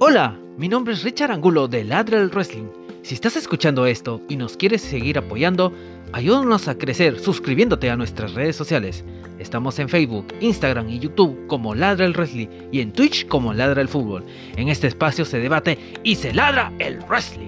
Hola, mi nombre es Richard Angulo de Ladra el Wrestling. Si estás escuchando esto y nos quieres seguir apoyando, ayúdanos a crecer suscribiéndote a nuestras redes sociales. Estamos en Facebook, Instagram y YouTube como Ladra el Wrestling y en Twitch como Ladra el Fútbol. En este espacio se debate y se ladra el wrestling.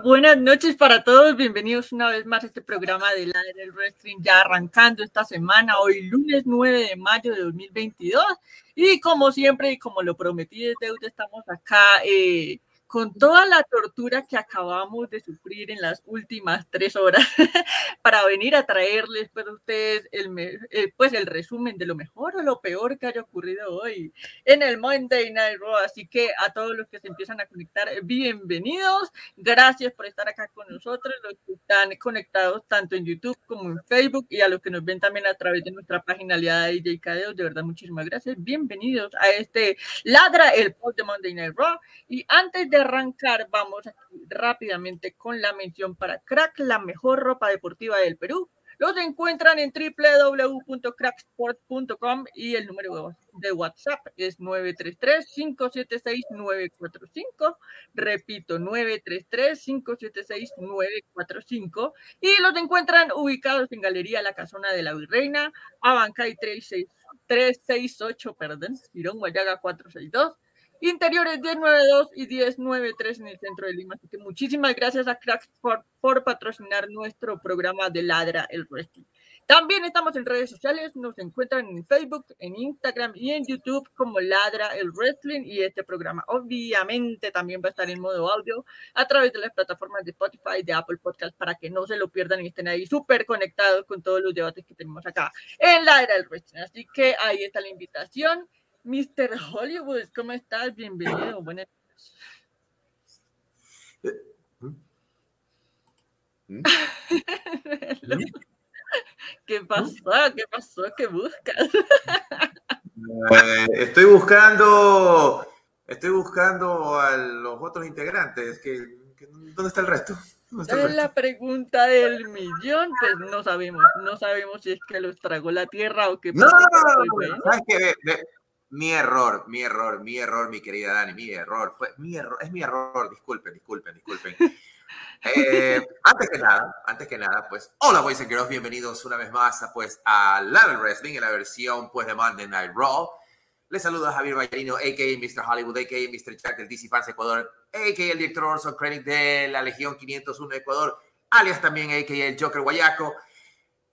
Buenas noches para todos. Bienvenidos una vez más a este programa de la del Wrestling, ya arrancando esta semana, hoy lunes 9 de mayo de 2022. Y como siempre, y como lo prometí desde deuda, estamos acá eh, con toda la tortura que acabamos de sufrir en las últimas tres horas para venir a traerles para pues, ustedes el, eh, pues el resumen de lo mejor o lo peor que haya ocurrido hoy en el Monday Night Raw. Así que a todos los que se empiezan a conectar, bienvenidos. Gracias por estar acá con nosotros, los que están conectados tanto en YouTube como en Facebook y a los que nos ven también a través de nuestra página aliada DJ Cadeos. De verdad, muchísimas gracias. Bienvenidos a este Ladra, el post de Monday Night Raw. Y antes de arrancar, vamos rápidamente con la mención para Crack, la mejor ropa deportiva del Perú. Los encuentran en www.cracksport.com y el número de WhatsApp es 933-576-945. Repito, 933-576-945. Y los encuentran ubicados en Galería La Casona de la Virreina, Abancay 368, perdón, Girón Guayaga 462 Interiores 1092 y 1093 en el centro de Lima. Así que muchísimas gracias a Cracks por, patrocinar nuestro programa de Ladra el Wrestling. También estamos en redes sociales, nos encuentran en Facebook, en Instagram y en YouTube como Ladra el Wrestling y este programa obviamente también va a estar en modo audio a través de las plataformas de Spotify, de Apple Podcast para que no se lo pierdan y estén ahí súper conectados con todos los debates que tenemos acá en Ladra el Wrestling. Así que ahí está la invitación. Mr. Hollywood, ¿cómo estás? Bienvenido, buenas noches. ¿Qué pasó? ¿Qué pasó? ¿Qué buscas? Eh, estoy buscando, estoy buscando a los otros integrantes. Que, ¿Dónde está el resto? es la pregunta del millón, pues no sabemos, no sabemos si es que los tragó la tierra o qué. No, no, no, ¿sabes qué? Mi error, mi error, mi error, mi querida Dani, mi error, fue mi error, es mi error, disculpen, disculpen, disculpen. Eh, antes que nada, antes que nada, pues, hola boys and girls, bienvenidos una vez más a, pues, a Level Wrestling en la versión, pues, de Monday Night Raw. Les saluda Javier Vallarino, a.k.a. Mr. Hollywood, a.k.a. Mr. Jack del DC Fans Ecuador, a.k.a. el director Orson Krennic de la Legión 501 de Ecuador, alias también a.k.a. el Joker Guayaco.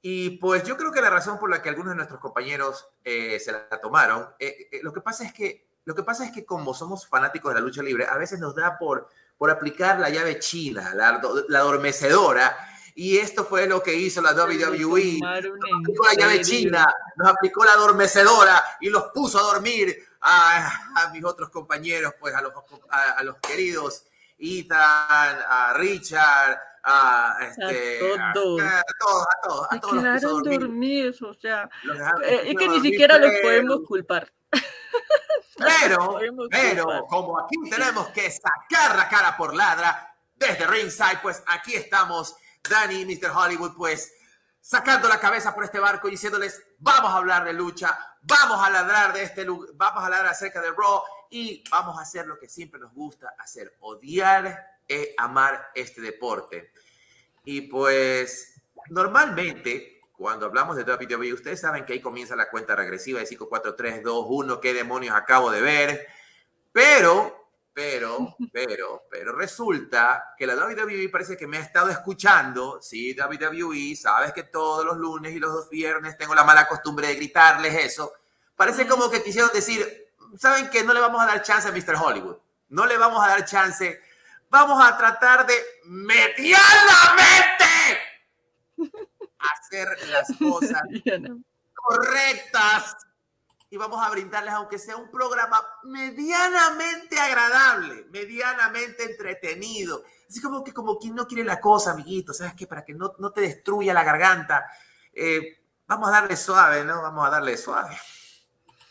Y pues yo creo que la razón por la que algunos de nuestros compañeros eh, se la tomaron, eh, eh, lo que pasa es que lo que pasa es que como somos fanáticos de la lucha libre, a veces nos da por, por aplicar la llave china, la, la adormecedora, y esto fue lo que hizo la WWE. Nos aplicó la llave china, nos aplicó la adormecedora y los puso a dormir a, a mis otros compañeros, pues a los, a, los queridos Ethan, a Richard, a, este, a todos. A, todos, a todos. A todos quedaron dormidos, o sea, eh, es que ni siquiera los podemos culpar. Pero, pero, como aquí tenemos que sacar la cara por ladra desde ringside, pues aquí estamos, Dani y Mr. Hollywood, pues sacando la cabeza por este barco y diciéndoles, vamos a hablar de lucha, vamos a ladrar de este vamos a hablar acerca de Raw y vamos a hacer lo que siempre nos gusta hacer, odiar e amar este deporte. Y pues normalmente cuando hablamos de WWE, ustedes saben que ahí comienza la cuenta regresiva de 5, 4, 3, 2, 1, qué demonios acabo de ver. Pero, pero, pero, pero resulta que la WWE parece que me ha estado escuchando. Sí, WWE, sabes que todos los lunes y los dos viernes tengo la mala costumbre de gritarles eso. Parece como que quisieron decir, ¿saben que no le vamos a dar chance a Mr. Hollywood? No le vamos a dar chance. Vamos a tratar de medianamente hacer las cosas correctas y vamos a brindarles, aunque sea un programa medianamente agradable, medianamente entretenido. Así como que como quien no quiere la cosa, amiguito, ¿sabes qué? Para que no, no te destruya la garganta. Eh, vamos a darle suave, ¿no? Vamos a darle suave.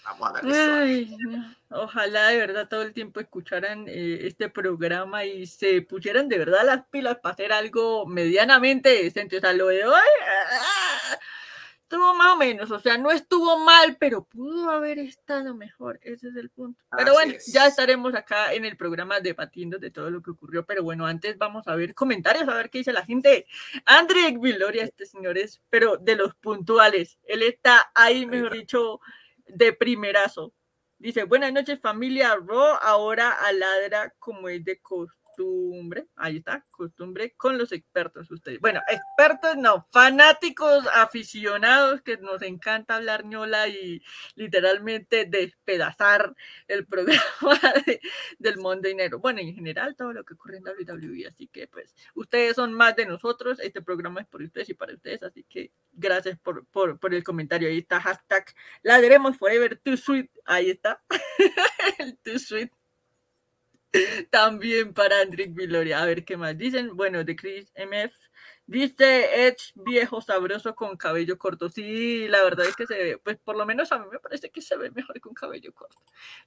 Vamos a darle suave. Ojalá de verdad todo el tiempo escucharan eh, este programa y se pusieran de verdad las pilas para hacer algo medianamente decente. O sea, lo de hoy estuvo más o menos, o sea, no estuvo mal, pero pudo haber estado mejor, ese es el punto. Pero bueno, ya estaremos acá en el programa debatiendo de todo lo que ocurrió, pero bueno, antes vamos a ver comentarios, a ver qué dice la gente. André Viloria, este señor es, pero de los puntuales, él está ahí, mejor dicho, de primerazo. Dice, buenas noches familia Ro, ahora aladra como es de costumbre costumbre, ahí está, costumbre con los expertos ustedes. Bueno, expertos no, fanáticos aficionados que nos encanta hablar ñola y literalmente despedazar el programa del Monday Dinero. Bueno, en general todo lo que ocurre en WWE, así que pues ustedes son más de nosotros, este programa es por ustedes y para ustedes, así que gracias por, por, por el comentario. Ahí está hashtag la forever too sweet, ahí está, el too sweet También para Andrick Viloria. A ver qué más dicen. Bueno, de Chris MF. Dice Edge viejo sabroso con cabello corto. Sí, la verdad es que se ve, pues por lo menos a mí me parece que se ve mejor con cabello corto.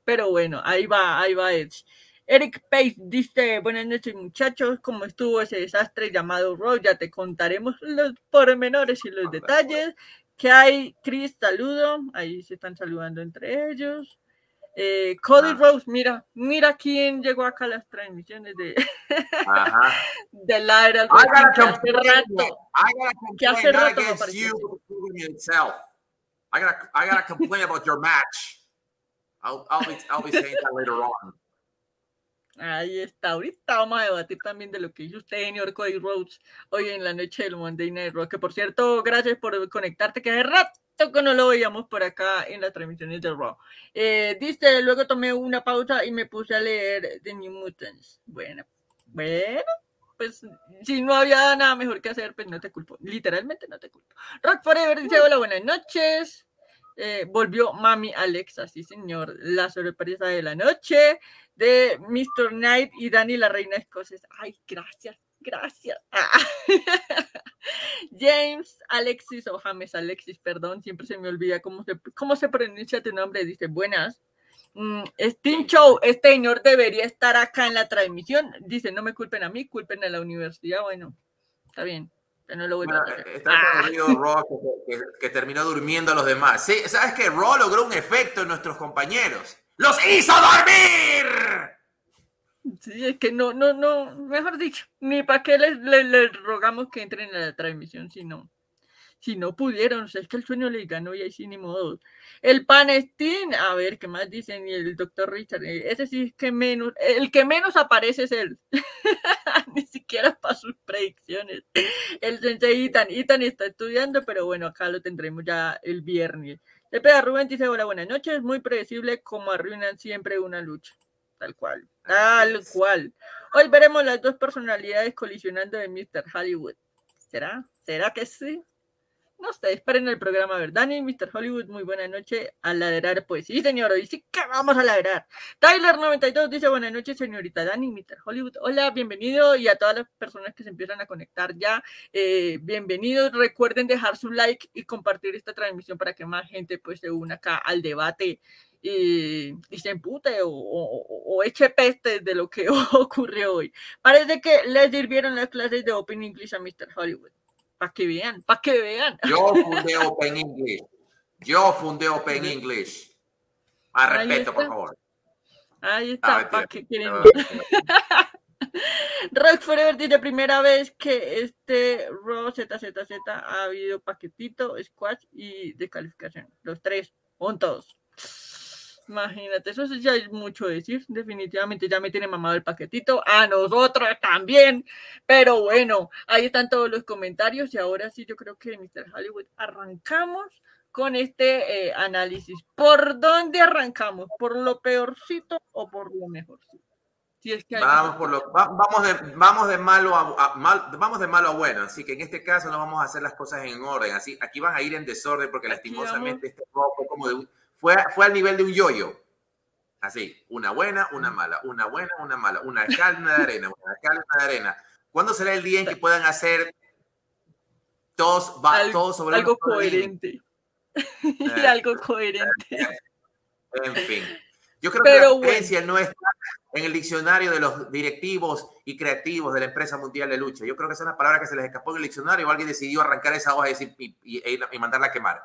Pero bueno, ahí va, ahí va Edge. Eric Pace dice, buenas noches muchachos, ¿cómo estuvo ese desastre llamado Raw? Ya te contaremos los pormenores y los detalles. ¿Qué hay? Chris, saludo. Ahí se están saludando entre ellos. Eh, Cody ah. Rose, mira, mira quién llegó acá a las transmisiones de, de la era que hace rato, que hace rato I gotta, I gotta complain about your match. I'll, I'll, be, I'll be saying that later on. Ahí está. Ahorita vamos a debatir también de lo que hizo usted, señor Cody Rhodes, hoy en la noche del Monday Night Raw. Que por cierto, gracias por conectarte, que hace rato que no lo veíamos por acá en las transmisiones de Raw. Eh, dice, luego tomé una pausa y me puse a leer The New Mutants. Bueno, bueno, pues si no había nada mejor que hacer, pues no te culpo. Literalmente no te culpo. Rock Forever dice, hola, buenas noches. Eh, volvió Mami Alexa, sí señor, la sorpresa de la noche de Mr. Knight y Dani la reina escocesa. Ay, gracias, gracias. James Alexis o James Alexis, perdón, siempre se me olvida cómo se, cómo se pronuncia tu nombre. Dice, buenas. Mm, Steam Show, este señor debería estar acá en la transmisión. Dice, no me culpen a mí, culpen a la universidad. Bueno, está bien. No lo voy a hacer. Está ah. Raw que, que, terminó durmiendo a los demás. Sí, ¿Sabes que Raw logró un efecto en nuestros compañeros? ¡Los hizo dormir! Sí, es que no, no, no, mejor dicho, ni para qué les, rogamos que entren a la transmisión si no, si no pudieron, es que el sueño les ganó y ahí sí ni modo. El Panestín, a ver, ¿qué más dicen? Y el doctor Richard, eh, ese sí es que menos, el que menos aparece es él, ni siquiera para sus predicciones. El sensei Itan, Itan está estudiando, pero bueno, acá lo tendremos ya el viernes. El Rubén dice, hola, buenas noches, muy predecible como arruinan siempre una lucha. Tal cual. Tal cual. Hoy veremos las dos personalidades colisionando de Mr. Hollywood. ¿Será? ¿Será que sí? No sé, esperen el programa, ver. Dani, Mr. Hollywood, muy buena noche. A ladrar, pues sí, señor, hoy sí que vamos a ladrar. Tyler92 dice buenas noches, señorita Dani, Mr. Hollywood. Hola, bienvenido. Y a todas las personas que se empiezan a conectar ya, eh, bienvenidos. Recuerden dejar su like y compartir esta transmisión para que más gente pues se una acá al debate y, se empute o, eche peste de lo que ocurrió hoy. Parece que les sirvieron las clases de Open English a Mr. Hollywood. Para que vean, para que vean. Yo fundé Open English. Yo fundé Open English. Más respeto, por favor. Ahí está, ah, para que quieren. Rock Forever dice primera vez que este Raw ZZZ ha habido paquetito, squash y descalificación. Los tres juntos. Imagínate, eso ya es mucho decir. Definitivamente ya me tiene mamado el paquetito. A nosotros también. Pero bueno, ahí están todos los comentarios. Y ahora sí, yo creo que Mr. Hollywood arrancamos con este eh, análisis. ¿Por dónde arrancamos? ¿Por lo peorcito o por lo mejorcito? Si es que vamos, por lo, vamos, de, vamos, de malo a, vamos de malo a bueno, así que en este caso no vamos a hacer las cosas en orden, así aquí van a ir en desorden porque lastimosamente este fue como de un, fue, fue al nivel de un yoyo. Así, una buena, una mala, una buena, una mala, una calma de arena, una calma de arena. ¿Cuándo será el día en que puedan hacer todos, todos sobre algo coherente? y eh, algo coherente. En fin. Yo creo que la experiencia no está en el diccionario de los directivos y creativos de la empresa mundial de lucha. Yo creo que esa es una palabra que se les escapó en el diccionario o alguien decidió arrancar esa hoja y, y mandarla a quemar.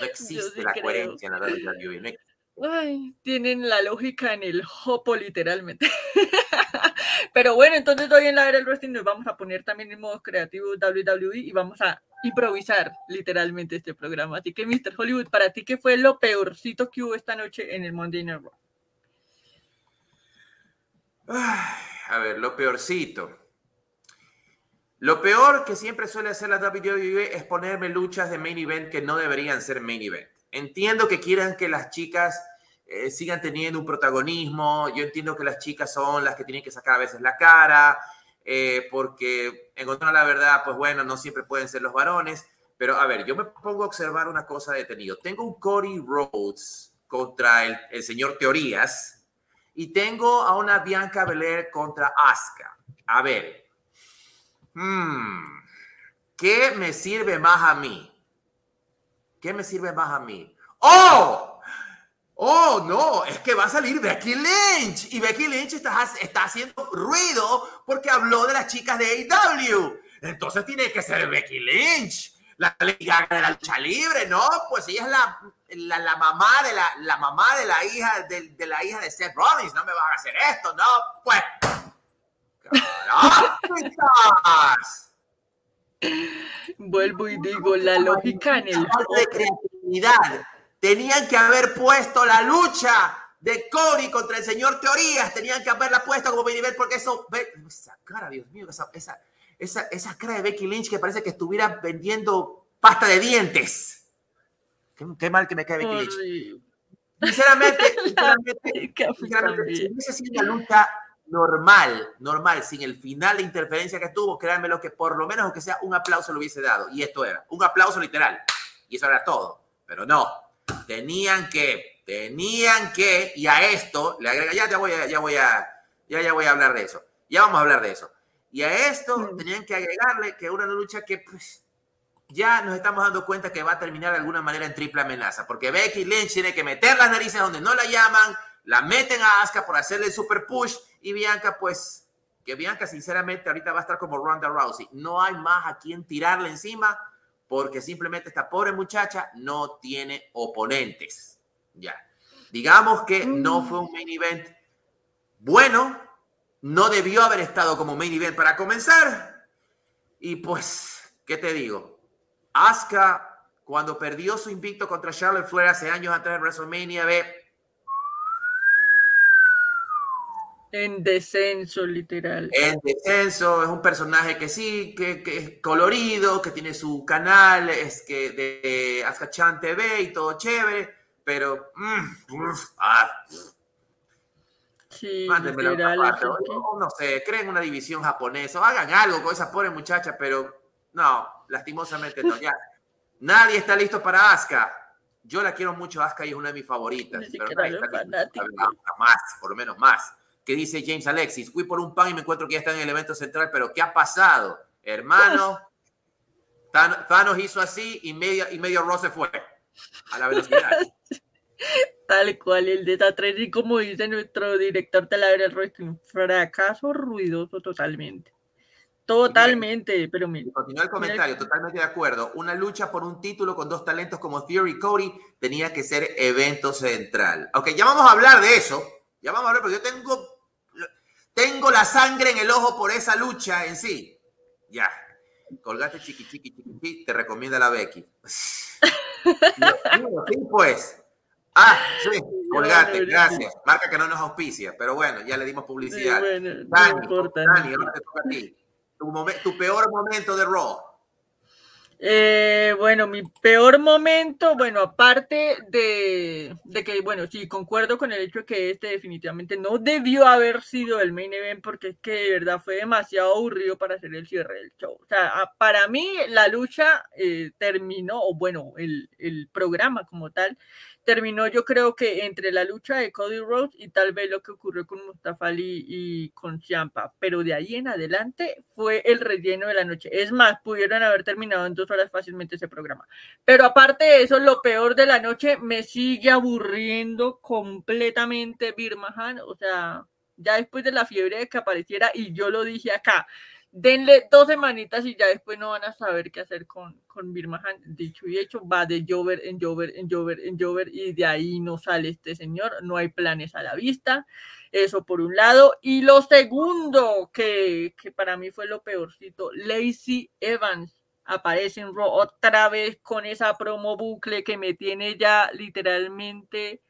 No existe la coherencia en la WWE. Ay, tienen la lógica en el hopo, literalmente. Pero bueno, entonces hoy en la era del wrestling nos vamos a poner también en modo creativo WWE y vamos a improvisar literalmente este programa. Así que, Mr. Hollywood, para ti, ¿qué fue lo peorcito que hubo esta noche en el Monday Night Raw? a ver, lo peorcito. Lo peor que siempre suele hacer la WWE es ponerme luchas de main event que no deberían ser main event. Entiendo que quieran que las chicas eh, sigan teniendo un protagonismo. Yo entiendo que las chicas son las que tienen que sacar a veces la cara, eh, porque en contra la verdad, pues bueno, no siempre pueden ser los varones. Pero a ver, yo me pongo a observar una cosa detenido. Tengo un Cody Rhodes contra el, el señor Teorías y tengo a una Bianca Belair contra Asuka. A ver, Hmm. ¿qué me sirve más a mí? ¿Qué me sirve más a mí? ¡Oh! Oh, no, es que va a salir Becky Lynch. Y Becky Lynch está, está haciendo ruido porque habló de las chicas de AEW. Entonces tiene que ser Becky Lynch, la liga de la lucha libre, ¿no? Pues ella es la, la, mamá de la, la, mamá de la hija de, de, la hija de Seth Rollins. No me van a hacer esto, ¿no? Pues Vuelvo y digo, la lógica en el... De creatividad. Tenían que haber puesto la lucha de Cody contra el señor Teorías. Tenían que haberla puesto como nivel porque eso... Esa cara, Dios mío, esa, esa, esa, esa cara de Becky Lynch que parece que estuviera vendiendo pasta de dientes. Qué, mal que me cae Becky Lynch. Sinceramente, sinceramente, sinceramente, si hubiese sido una lucha normal, normal, sin el final de interferencia que tuvo, créanme lo que por lo menos aunque sea un aplauso lo hubiese dado. Y esto era, un aplauso literal. Y eso era todo. Pero no, tenían que, tenían que, y a esto le agrega, ya, ya voy a, ya voy a, ya, ya voy a hablar de eso. Ya vamos a hablar de eso. Y a esto mm. tenían que agregarle que una lucha que, pues, ya nos estamos dando cuenta que va a terminar de alguna manera en triple amenaza, porque Becky Lynch tiene que meter las narices donde no la llaman, la meten a Asuka por hacerle el super push y Bianca pues que Bianca sinceramente ahorita va a estar como Ronda Rousey. No hay más a quien tirarle encima porque simplemente esta pobre muchacha no tiene oponentes. Ya. Digamos que no fue un main event bueno, no debió haber estado como main event para comenzar. Y pues, ¿qué te digo? Asuka, cuando perdió su invicto contra Charlotte Flair hace años atrás en WrestleMania, ve. En descenso, literal. En descenso, es un personaje que sí, que, es colorido, que tiene su canal, es que de Chan TV y todo chévere, pero. Mm, ah, Sí, no sé, creen una división japonesa, hagan algo con esa pobre muchacha, pero no, lastimosamente no. Ya, nadie está listo para Asuka. Yo la quiero mucho, Asuka y es una de mis favoritas, pero nadie está listo más, por lo menos más. ¿Qué dice James Alexis? Fui por un pan y me encuentro que ya está en el evento central, pero ¿qué ha pasado? Hermano, Thanos hizo así y medio, y medio Rose fue a la velocidad. Tal cual, el de y como dice nuestro director de la un fracaso ruidoso totalmente. Totalmente, pero mira. Continúa el comentario, totalmente de acuerdo. Una lucha por un título con dos talentos como Theory y Cody tenía que ser evento central. Ok, ya vamos a hablar de eso. Ya vamos a hablar, pero yo tengo, tengo la sangre en el ojo por esa lucha en sí. Ya. Colgate chiqui, chiqui, chiqui, te recomienda la Becky. sí, pues. Ah, sí, colgate, gracias. Marca que no nos auspicia, pero bueno, ya le dimos publicidad. Dani, Dani, ahora te toca a ti. Tu, peor momento de Raw. Eh, bueno, mi peor momento, bueno, aparte de, de, que, bueno, sí, concuerdo con el hecho que este definitivamente no debió haber sido el main event porque es que de verdad fue demasiado aburrido para hacer el cierre del show. O sea, para mí la lucha eh, terminó, o bueno, el, el programa como tal, terminó yo creo que entre la lucha de Cody Rhodes y tal vez lo que ocurrió con Mustafa Ali y con Ciampa, pero de ahí en adelante fue el relleno de la noche. Es más, pudieron haber terminado en dos horas fácilmente ese programa. Pero aparte de eso, lo peor de la noche me sigue aburriendo completamente Birmahan, o sea, ya después de la fiebre de que apareciera y yo lo dije acá, denle dos semanitas y ya después no van a saber qué hacer con, con Birmahan. Dicho y hecho, va de Jover en Jover en Jover en Jover y de ahí no sale este señor, no hay planes a la vista. Eso por un lado. Y lo segundo, que, que para mí fue lo peorcito, Lacey Evans aparece en Raw otra vez con esa promo bucle que me tiene ya literalmente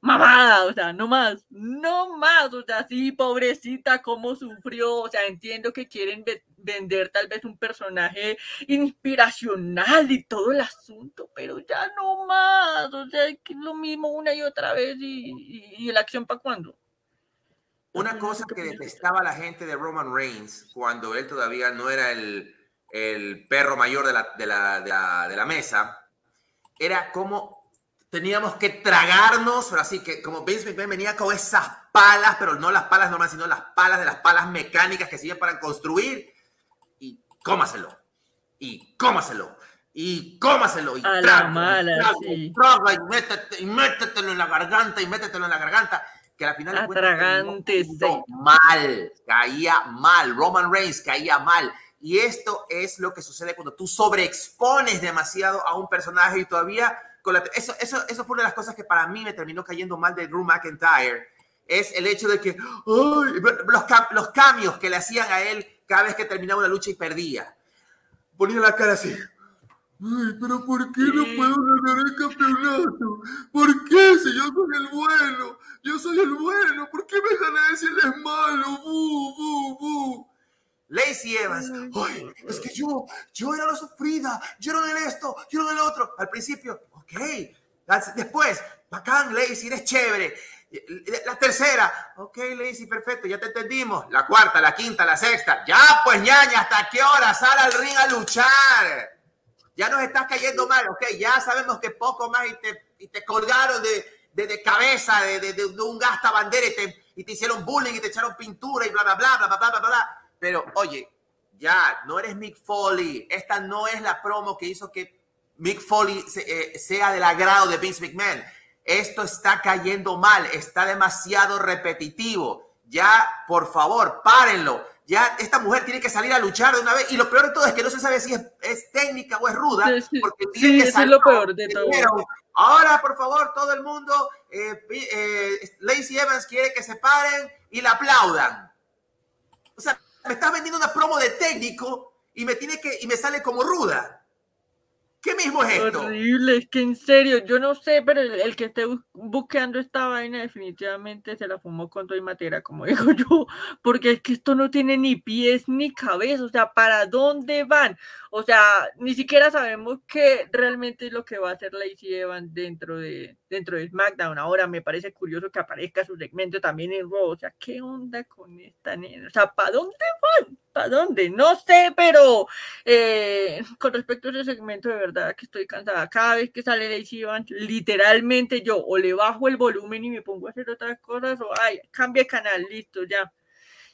mamada, o sea, no más, no más, o sea, sí, pobrecita, cómo sufrió, o sea, entiendo que quieren vender tal vez un personaje inspiracional y todo el asunto, pero ya no más, o sea, es lo mismo una y otra vez y, y, la acción para cuándo. Una cosa que detestaba la gente de Roman Reigns cuando él todavía no era el, el perro mayor de la, de la, de la, de la mesa, era como teníamos que tragarnos, pero así que como Vince McMahon venía con esas palas, pero no las palas normales, sino las palas de las palas mecánicas que sirven para construir, y cómaselo, y cómaselo, y cómaselo, y a la mala, sí. traga, y, métete, y métetelo en la garganta, y métetelo en la garganta, que al final Atragante, sí. mal, caía mal, Roman Reigns caía mal, y esto es lo que sucede cuando tú sobreexpones demasiado a un personaje y todavía eso, eso, eso fue una de las cosas que para mí me terminó cayendo mal de Drew McIntyre. Es el hecho de que los, los cambios que le hacían a él cada vez que terminaba una lucha y perdía. Ponía la cara así. Ay, pero ¿por qué no puedo ganar el campeonato? ¿Por qué si yo soy el bueno? Yo soy el bueno. ¿Por qué me gané si él es malo? ¡Bu, bu, bu! Lacey Evans, Ay, es que yo, yo era la sufrida, yo era el esto, yo era el otro. Al principio, ok. Después, bacán, Lacey, eres chévere. La tercera, ok, Lacey, perfecto, ya te entendimos. La cuarta, la quinta, la sexta. Ya, pues, ñaña, ¿hasta qué hora? Sal al ring a luchar. Ya nos estás cayendo mal, ok, ya sabemos que poco más y te, y te colgaron de, de, cabeza, de, de, de, un gasta bandera y te, y te hicieron bullying y te echaron pintura y bla, bla, bla, bla, bla, bla, bla, bla. Pero, oye, ya, no eres Mick Foley. Esta no es la promo que hizo que Mick Foley eh, sea del agrado de Vince McMahon. Esto está cayendo mal, está demasiado repetitivo. Ya, por favor, párenlo. Ya esta mujer tiene que salir a luchar de una vez. Y lo peor de todo es que no se sabe si es, técnica o es ruda. Porque tiene que eso es lo peor de todo. Ahora, por favor, todo el mundo, eh, eh, Lacey Evans quiere que se paren y la aplaudan. O sea, me estás vendiendo una promo de técnico y me tiene que y me sale como ruda. ¿Qué mismo es esto? Horrible, es que en serio, yo no sé, pero el, que esté buscando esta vaina definitivamente se la fumó con todo y materia, como digo yo, porque es que esto no tiene ni pies ni cabeza, o sea, ¿para dónde van? O sea, ni siquiera sabemos qué realmente es lo que va a hacer Lacey Evans dentro de, dentro de SmackDown. Ahora me parece curioso que aparezca su segmento también en Raw, o sea, ¿qué onda con esta nena? O sea, ¿para dónde van? ¿Para dónde? No sé, pero eh, con respecto a ese segmento, de verdad que estoy cansada. Cada vez que sale Lacey Evans, literalmente yo o le bajo el volumen y me pongo a hacer otras cosas, o ay, cambia canal, listo, ya.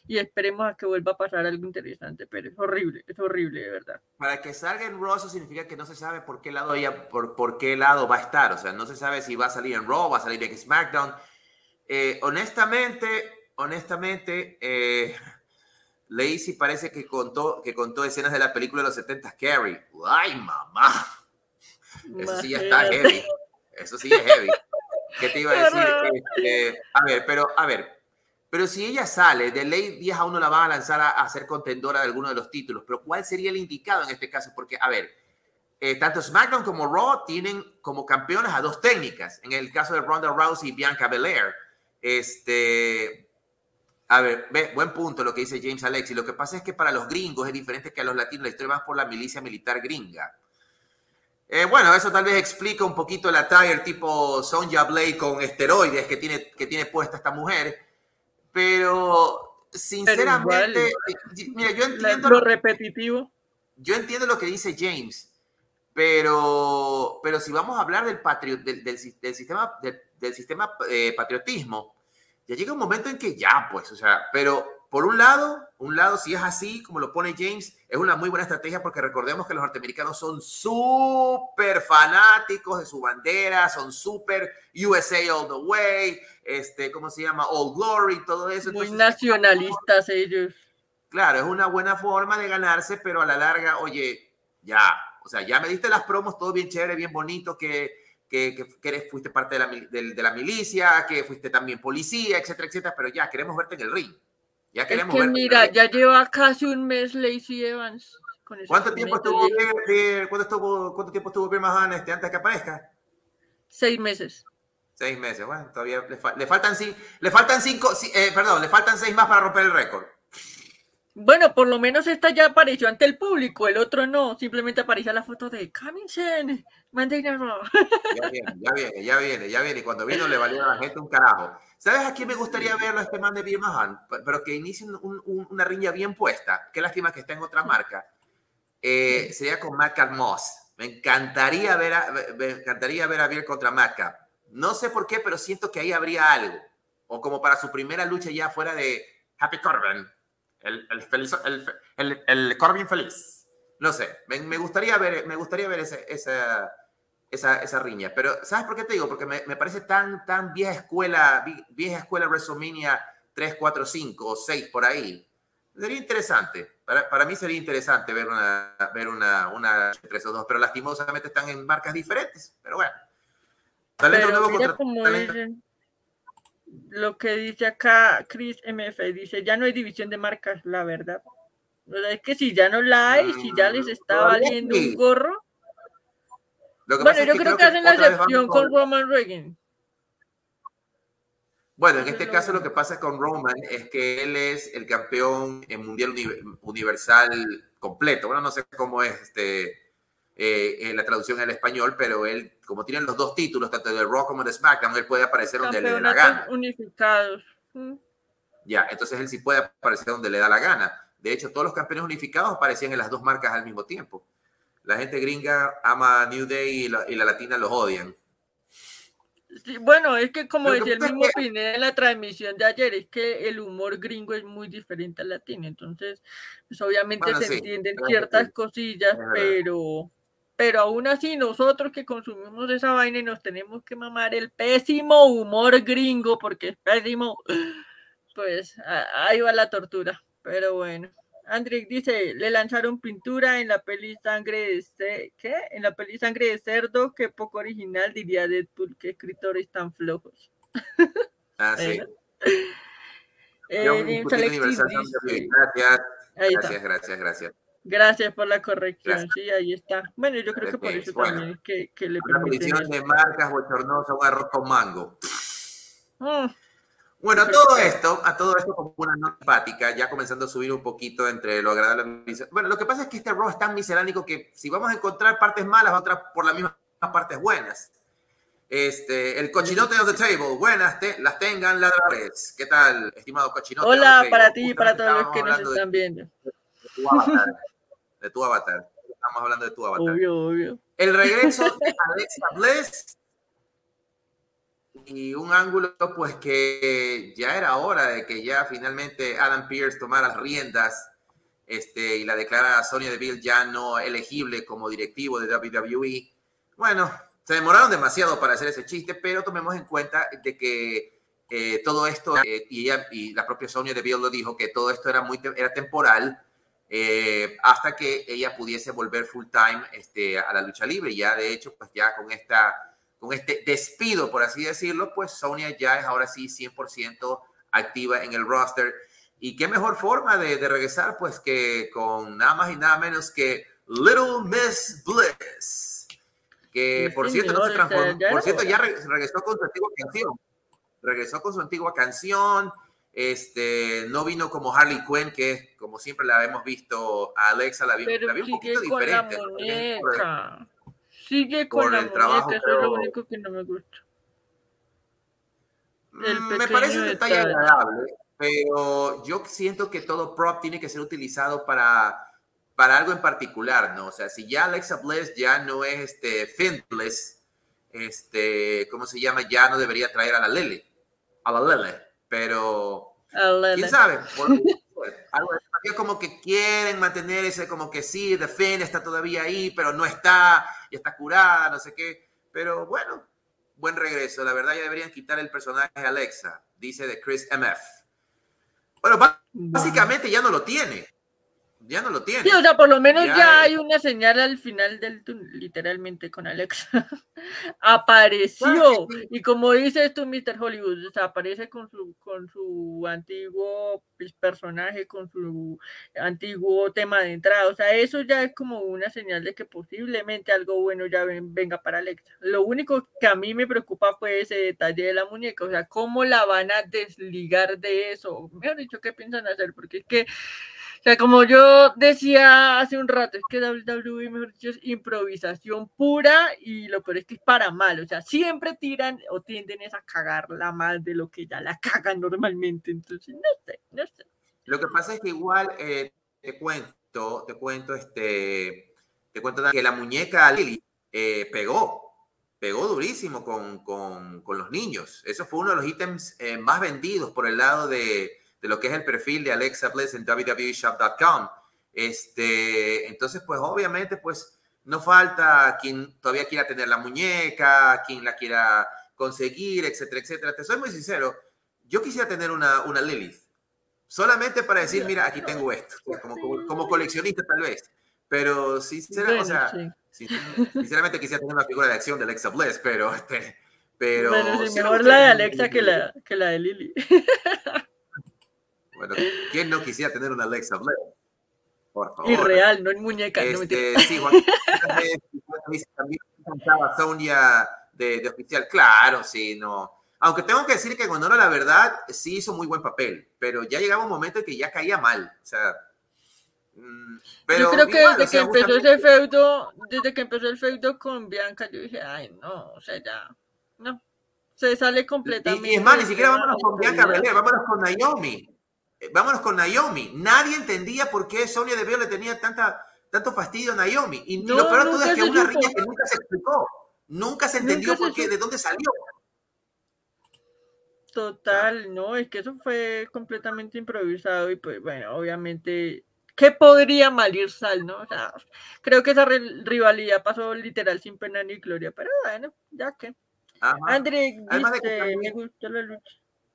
Y esperemos a que vuelva a pasar algo interesante, pero es horrible, es horrible, de verdad. Para que salga en Raw, eso significa que no se sabe por qué lado ella, por, por qué lado va a estar. O sea, no se sabe si va a salir en Raw, va a salir en SmackDown. Eh, honestamente, honestamente, eh, Lacey parece que contó, que contó escenas de la película de los 70 Carrie. ¡Ay, mamá! Eso sí ya está heavy. Eso sí es heavy. ¿Qué te iba a decir? Este, a ver, pero, a ver. Pero si ella sale, de ley 10 a 1 la van a lanzar a, ser contendora de alguno de los títulos. Pero ¿cuál sería el indicado en este caso? Porque, a ver, eh, tanto SmackDown como Raw tienen como campeones a dos técnicas. En el caso de Ronda Rousey y Bianca Belair. Este, a ver, ve, buen punto lo que dice James Alexi. Lo que pasa es que para los gringos es diferente que a los latinos. La historia más por la milicia militar gringa. Eh, bueno, eso tal vez explica un poquito el attire tipo Sonja Blade con esteroides que tiene, que tiene puesta esta mujer. Pero, sinceramente, eh, mira, yo entiendo... Lo repetitivo. Yo entiendo lo que dice James, pero, pero si vamos a hablar del, del, sistema, del, sistema eh, patriotismo, ya llega un momento en que ya, pues, o sea, pero por un lado, un lado, si es así, como lo pone James, es una muy buena estrategia porque recordemos que los norteamericanos son súper fanáticos de su bandera, son súper USA all the way, este, ¿cómo se llama? All Glory, todo eso. Muy nacionalistas ellos. Claro, es una buena forma de ganarse, pero a la larga, oye, ya, o sea, ya me diste las promos, todo bien chévere, bien bonito, que que, que, fuiste parte de la, de, la, milicia, que fuiste también policía, etcétera, etcétera, pero ya queremos verte en el ring. Ya queremos es que mira, ya lleva casi un mes Lacey Evans. ¿Cuánto tiempo estuvo, ¿cuánto, estuvo, ¿Cuánto tiempo estuvo Birmingham este, antes que aparezca? Seis meses. Seis meses, bueno, todavía le, le faltan, le faltan cinco, eh, perdón, le faltan seis más para romper el récord. Bueno, por lo menos esta ya apareció ante el público, el otro no, simplemente aparecía la foto de Cummington, Ya viene, ya viene, ya viene, ya viene. Y cuando vino le valió a la gente un carajo. ¿Sabes a quién me gustaría verlo este man de Birmingham? Pero que inicie una riña bien puesta. Qué lástima que está en otra marca. Eh, sería con Matt Moss. Me encantaría ver a, me encantaría ver a contra Matt No sé por qué, pero siento que ahí habría algo. O como para su primera lucha ya fuera de Happy Corbin el, el, feliz, el, el, Corbin feliz. No sé, me, gustaría ver, me gustaría ver ese, esa, esa, esa, riña. Pero, ¿sabes por qué te digo? Porque me, me, parece tan, tan vieja escuela, vieja escuela WrestleMania 3, 4, 5 o 6 por ahí. Sería interesante. Para, para mí sería interesante ver una, ver una, una 3 o 2, pero lastimosamente están en marcas diferentes. Pero bueno. Talento nuevo contra talento lo que dice acá Chris MF, dice, ya no hay división de marcas, la verdad. es que si ya no la hay, si ya les está valiendo un gorro. Bueno, yo creo, que, hacen la excepción con Roman Reigns. Bueno, en este caso lo que pasa con Roman es que él es el campeón en mundial universal completo. Bueno, no sé cómo es este eh, la traducción al español, pero él, como tienen los dos títulos, tanto de Raw como de SmackDown, él puede aparecer donde le dé la gana. unificados. Mm. Ya, entonces él sí puede aparecer donde le da la gana. De hecho, todos los campeones unificados aparecían en las dos marcas al mismo tiempo. La gente gringa ama New Day y la, latina los odian. bueno, es que como decía el mismo Pineda en la transmisión de ayer, es que el humor gringo es muy diferente al latino, entonces, pues obviamente se entienden ciertas cosillas, pero, pero aún así nosotros que consumimos esa vaina y nos tenemos que mamar el pésimo humor gringo, porque es pésimo, pues ahí va la tortura, pero bueno. Andrick dice, le lanzaron pintura en la peli Sangre de ¿qué? En la peli Sangre de Cerdo, que poco original diría Deadpool, que escritores tan flojos. Ah, sí. Eh, gracias, gracias, gracias, gracias. Gracias por la corrección, sí, ahí está. Bueno, yo creo que por eso también que, que le. Una de marcas bochornosa, un arroz con mango. Mm. Bueno, a todo esto, a todo esto como una nota empática, ya comenzando a subir un poquito entre lo agradable. Bueno, lo que pasa es que este Raw es tan miseránico que si vamos a encontrar partes malas, otras por las mismas partes buenas. Este, el cochinote of the table, buenas te, las tengan ladradores. ¿Qué tal, estimado cochinote? Hola para ti y para todos los que nos están viendo. De, avatar. De tu avatar. Estamos hablando de tu avatar. Obvio, obvio. El regreso de Alexa Bliss y un ángulo pues que ya era hora de que ya finalmente Adam Pierce tomara las riendas este, y la declara Sonia Deville ya no elegible como directivo de WWE. Bueno, se demoraron demasiado para hacer ese chiste, pero tomemos en cuenta de que eh, todo esto, eh, y, ella, y la propia Sonia Deville lo dijo, que todo esto era, muy, era temporal eh, hasta que ella pudiese volver full time este, a la lucha libre. Ya de hecho, pues ya con esta con este despido, por así decirlo, pues Sonia ya es ahora sí 100% activa en el roster. Y qué mejor forma de, regresar, pues que con nada más y nada menos que Little Miss Bliss, que por cierto no se transformó, por cierto ya regresó con su antigua canción, regresó con su antigua canción, este, no vino como Harley Quinn, que como siempre la hemos visto a Alexa, la vi, la vi un poquito diferente. Sigue con la el trabajo, eso es lo único que no me gusta. Mm, me parece un detalle agradable, pero yo siento que todo prop tiene que ser utilizado para, para algo en particular, ¿no? O sea, si ya Alexa Bliss ya no es este Finless, este, ¿cómo se llama? Ya no debería traer a la Lele, a la Lele, pero quién sabe. algo como que quieren mantener ese, como que sí, The Finn está todavía ahí, pero no está, y está curada, no sé qué. Pero bueno, buen regreso. La verdad, ya deberían quitar el personaje de Alexa, dice de Chris MF. Bueno, básicamente ya no lo tiene ya no lo tiene. Sí, o sea, por lo menos ya, hay una señal al final del túnel, literalmente con Alexa. Apareció. Y como dices tú, Mr. Hollywood, o sea, aparece con su, con su antiguo pues, personaje, con su antiguo tema de entrada. O sea, eso ya es como una señal de que posiblemente algo bueno ya venga para Alexa. Lo único que a mí me preocupa fue ese detalle de la muñeca. O sea, cómo la van a desligar de eso. Mejor dicho, ¿qué piensan hacer? Porque es que sea, como yo decía hace un rato, es que WWE, mejor dicho, es improvisación pura y lo peor es que es para mal. O sea, siempre tiran o tienden a cagarla más de lo que ya la cagan normalmente. Entonces, no sé, no sé. Lo que pasa es que igual eh, te cuento, te cuento, este, te cuento que la muñeca Lily eh, pegó, pegó durísimo con, con, con, los niños. Eso fue uno de los ítems eh, más vendidos por el lado de de lo que es el perfil de Alexa Bliss en www.shop.com. Este, entonces, pues obviamente, pues no falta quien todavía quiera tener la muñeca, quien la quiera conseguir, etcétera, etcétera. Te soy muy sincero, yo quisiera tener una, una Lilith, solamente para decir, mira, aquí tengo esto, como, como, coleccionista tal vez. Pero sinceramente, o sea, sinceramente quisiera tener una figura de acción de Alexa Bliss, pero este, pero bueno, mejor la de Alexa que la, que la de Lily. Bueno, ¿quién no quisiera tener una Alexa Blair? Por favor. Irreal, no en muñeca. Este, no sí, Juan, también cantaba Sonia de, de, oficial. Claro, sí, no. Aunque tengo que decir que era la verdad, sí hizo muy buen papel, pero ya llegaba un momento en que ya caía mal. O sea, mm, pero yo creo que desde que empezó ese feudo, desde que empezó el feudo con Bianca, yo dije, ay, no, o sea, ya, no, se sale completamente. Y, es más, ni siquiera vámonos con Bianca Belair, vámonos con Naomi. Eh, vámonos con Naomi. Nadie entendía por qué Sonia Deville le tenía tanta, tanto fastidio a Naomi. Y, lo peor todo es que una riña que nunca se explicó. Nunca se entendió por qué, de dónde salió. Total, no, es que eso fue completamente improvisado y pues bueno, obviamente, ¿qué podría malir Sal, no? O sea, creo que esa rivalidad pasó literal sin pena ni gloria, pero bueno, ya que. André dice, me gustó la lucha.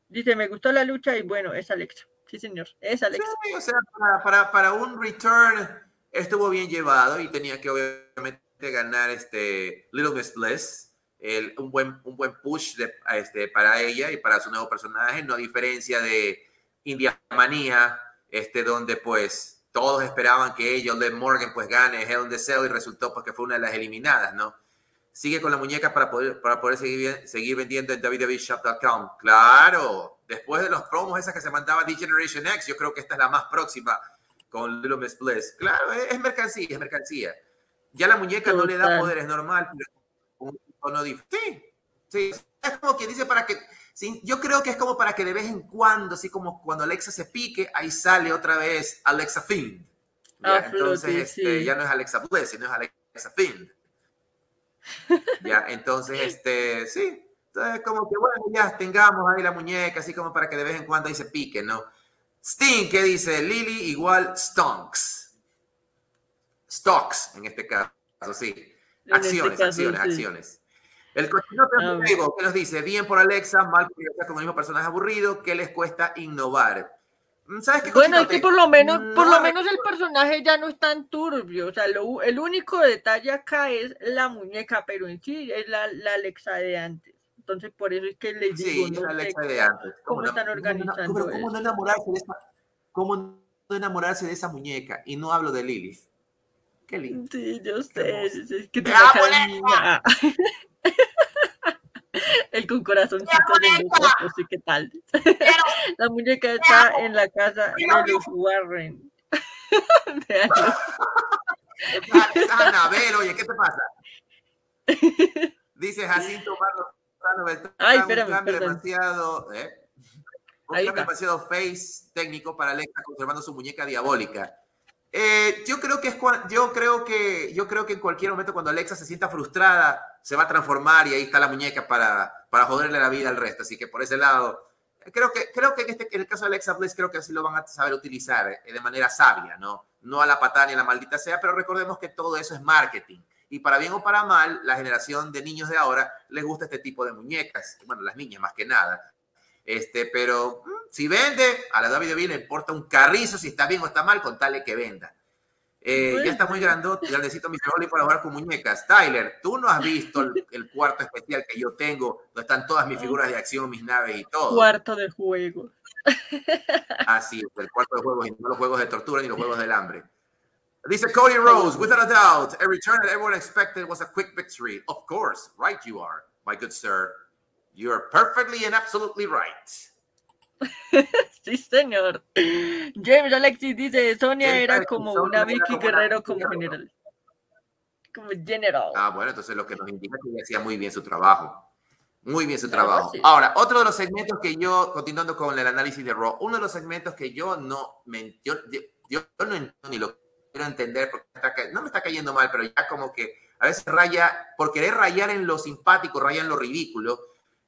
Dice, me gustó la lucha y bueno, es Alexa. Sí, señor, es Alexa. Sí, o sea, para, para un return estuvo bien llevado y tenía que obviamente ganar este Little Miss Bliss, el, un, buen, un buen push de, este, para ella y para su nuevo personaje, no a diferencia de India Manía, este, donde pues todos esperaban que ella, Liv Morgan, pues gane Hell in the Cell y resultó porque fue una de las eliminadas, ¿no? Sigue con la muñeca para poder, para poder seguir, seguir vendiendo en www.shop.com. Claro, después de los promos esas que se mandaba de Generation X, yo creo que esta es la más próxima con Little Miss Bliss. Claro, es, mercancía, es mercancía. Ya la muñeca no le da poderes normal, pero un Sí, sí. Es como que dice para que. Sí, yo creo que es como para que de vez en cuando, así como cuando Alexa se pique, ahí sale otra vez Alexa Fiend. Ah, entonces, este, ya no es Alexa Bliss, sino es Alexa Fiend. Ya, entonces, este, sí. Entonces, como que bueno, ya tengamos ahí la muñeca, así como para que de vez en cuando ahí se pique, ¿no? Sting, que dice Lily igual Stonks. Stocks, en este caso, sí. Este acciones, acciones, acciones. El cochinote ah, que nos dice, bien por Alexa, mal por con el mismo personaje aburrido, ¿qué les cuesta innovar? Mm, ¿Sabes qué, bueno, es que por lo menos, por lo menos el personaje ya no es tan turbio. O sea, el único detalle acá es la muñeca, pero en sí es la, la Alexa de antes. Entonces, por eso es que les digo, sí, no la Alexa de antes. ¿Cómo, están organizando ¿cómo, cómo, no enamorarse de esa, ¿Cómo no enamorarse de esa muñeca? Y no hablo de Lilith. Qué lindo. Sí, yo sé. Es que te. El con corazoncito de ¿y qué tal? La muñeca está en la casa de los Warren. De es Anabel, oye, ¿qué te pasa? Dice Jacinto Ay, espérame, un demasiado, ¿eh? Un demasiado face técnico para Alexa conservando su muñeca diabólica. Eh, yo creo que es yo creo que yo creo que en cualquier momento cuando Alexa se sienta frustrada se va a transformar y ahí está la muñeca para, para joderle la vida al resto. Así que por ese lado creo que creo que en, este, en el caso de Alexa Bliss creo que así lo van a saber utilizar eh, de manera sabia, no no a la patada ni a la maldita sea, pero recordemos que todo eso es marketing. Y para bien o para mal, la generación de niños de ahora les gusta este tipo de muñecas. Bueno, las niñas más que nada. Este, pero mm, si vende, a la WWE le importa un carrizo si está bien o está mal, con tal que venda. Eh, ya está muy grandote, grandecito mi y para jugar con muñecas. Tyler, tú no has visto el, cuarto especial que yo tengo, donde están todas mis figuras de acción, mis naves y todo. Cuarto de juego. Así es, el cuarto de juegos, y no los juegos de tortura ni los juegos del hambre. Dice Cody Rose, without a doubt, a return that everyone expected was a quick victory. Of course, right you are, my good sir. You are perfectly and absolutely right. sí, señor. James Alexis dice, Sonia era como una Vicky Guerrero como general. Como general. Ah, bueno, entonces lo que nos indica que ella hacía muy bien su trabajo. Muy bien su trabajo. Ahora, otro de los segmentos que yo, continuando con el análisis de Raw, uno de los segmentos que yo no, me, yo, yo, no entiendo ni lo quiero entender, porque no me está cayendo mal, pero ya como que a veces raya, por querer rayar en lo simpático, raya en lo ridículo,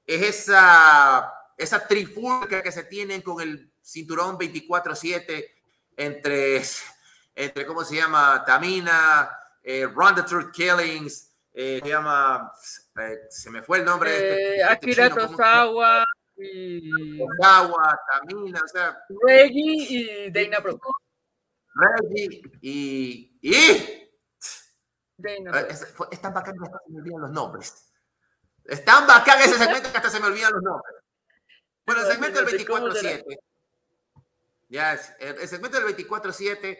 es esa, esa trifulca que se tienen con el cinturón 24-7 entre, entre, ¿cómo se llama? Tamina, eh, Ronda Truth Killings, eh, se llama, eh, se me fue el nombre. de este, este Akira Tosawa y... Tamina, o sea... Reggie y Dana Brooke. Reggie y... y Dana es, es, tan bacán que se me olvidan los nombres. Es tan bacán ese segmento que hasta se me olvidan los nombres. Bueno, el segmento del 24-7. Ya, el, segmento del 24-7.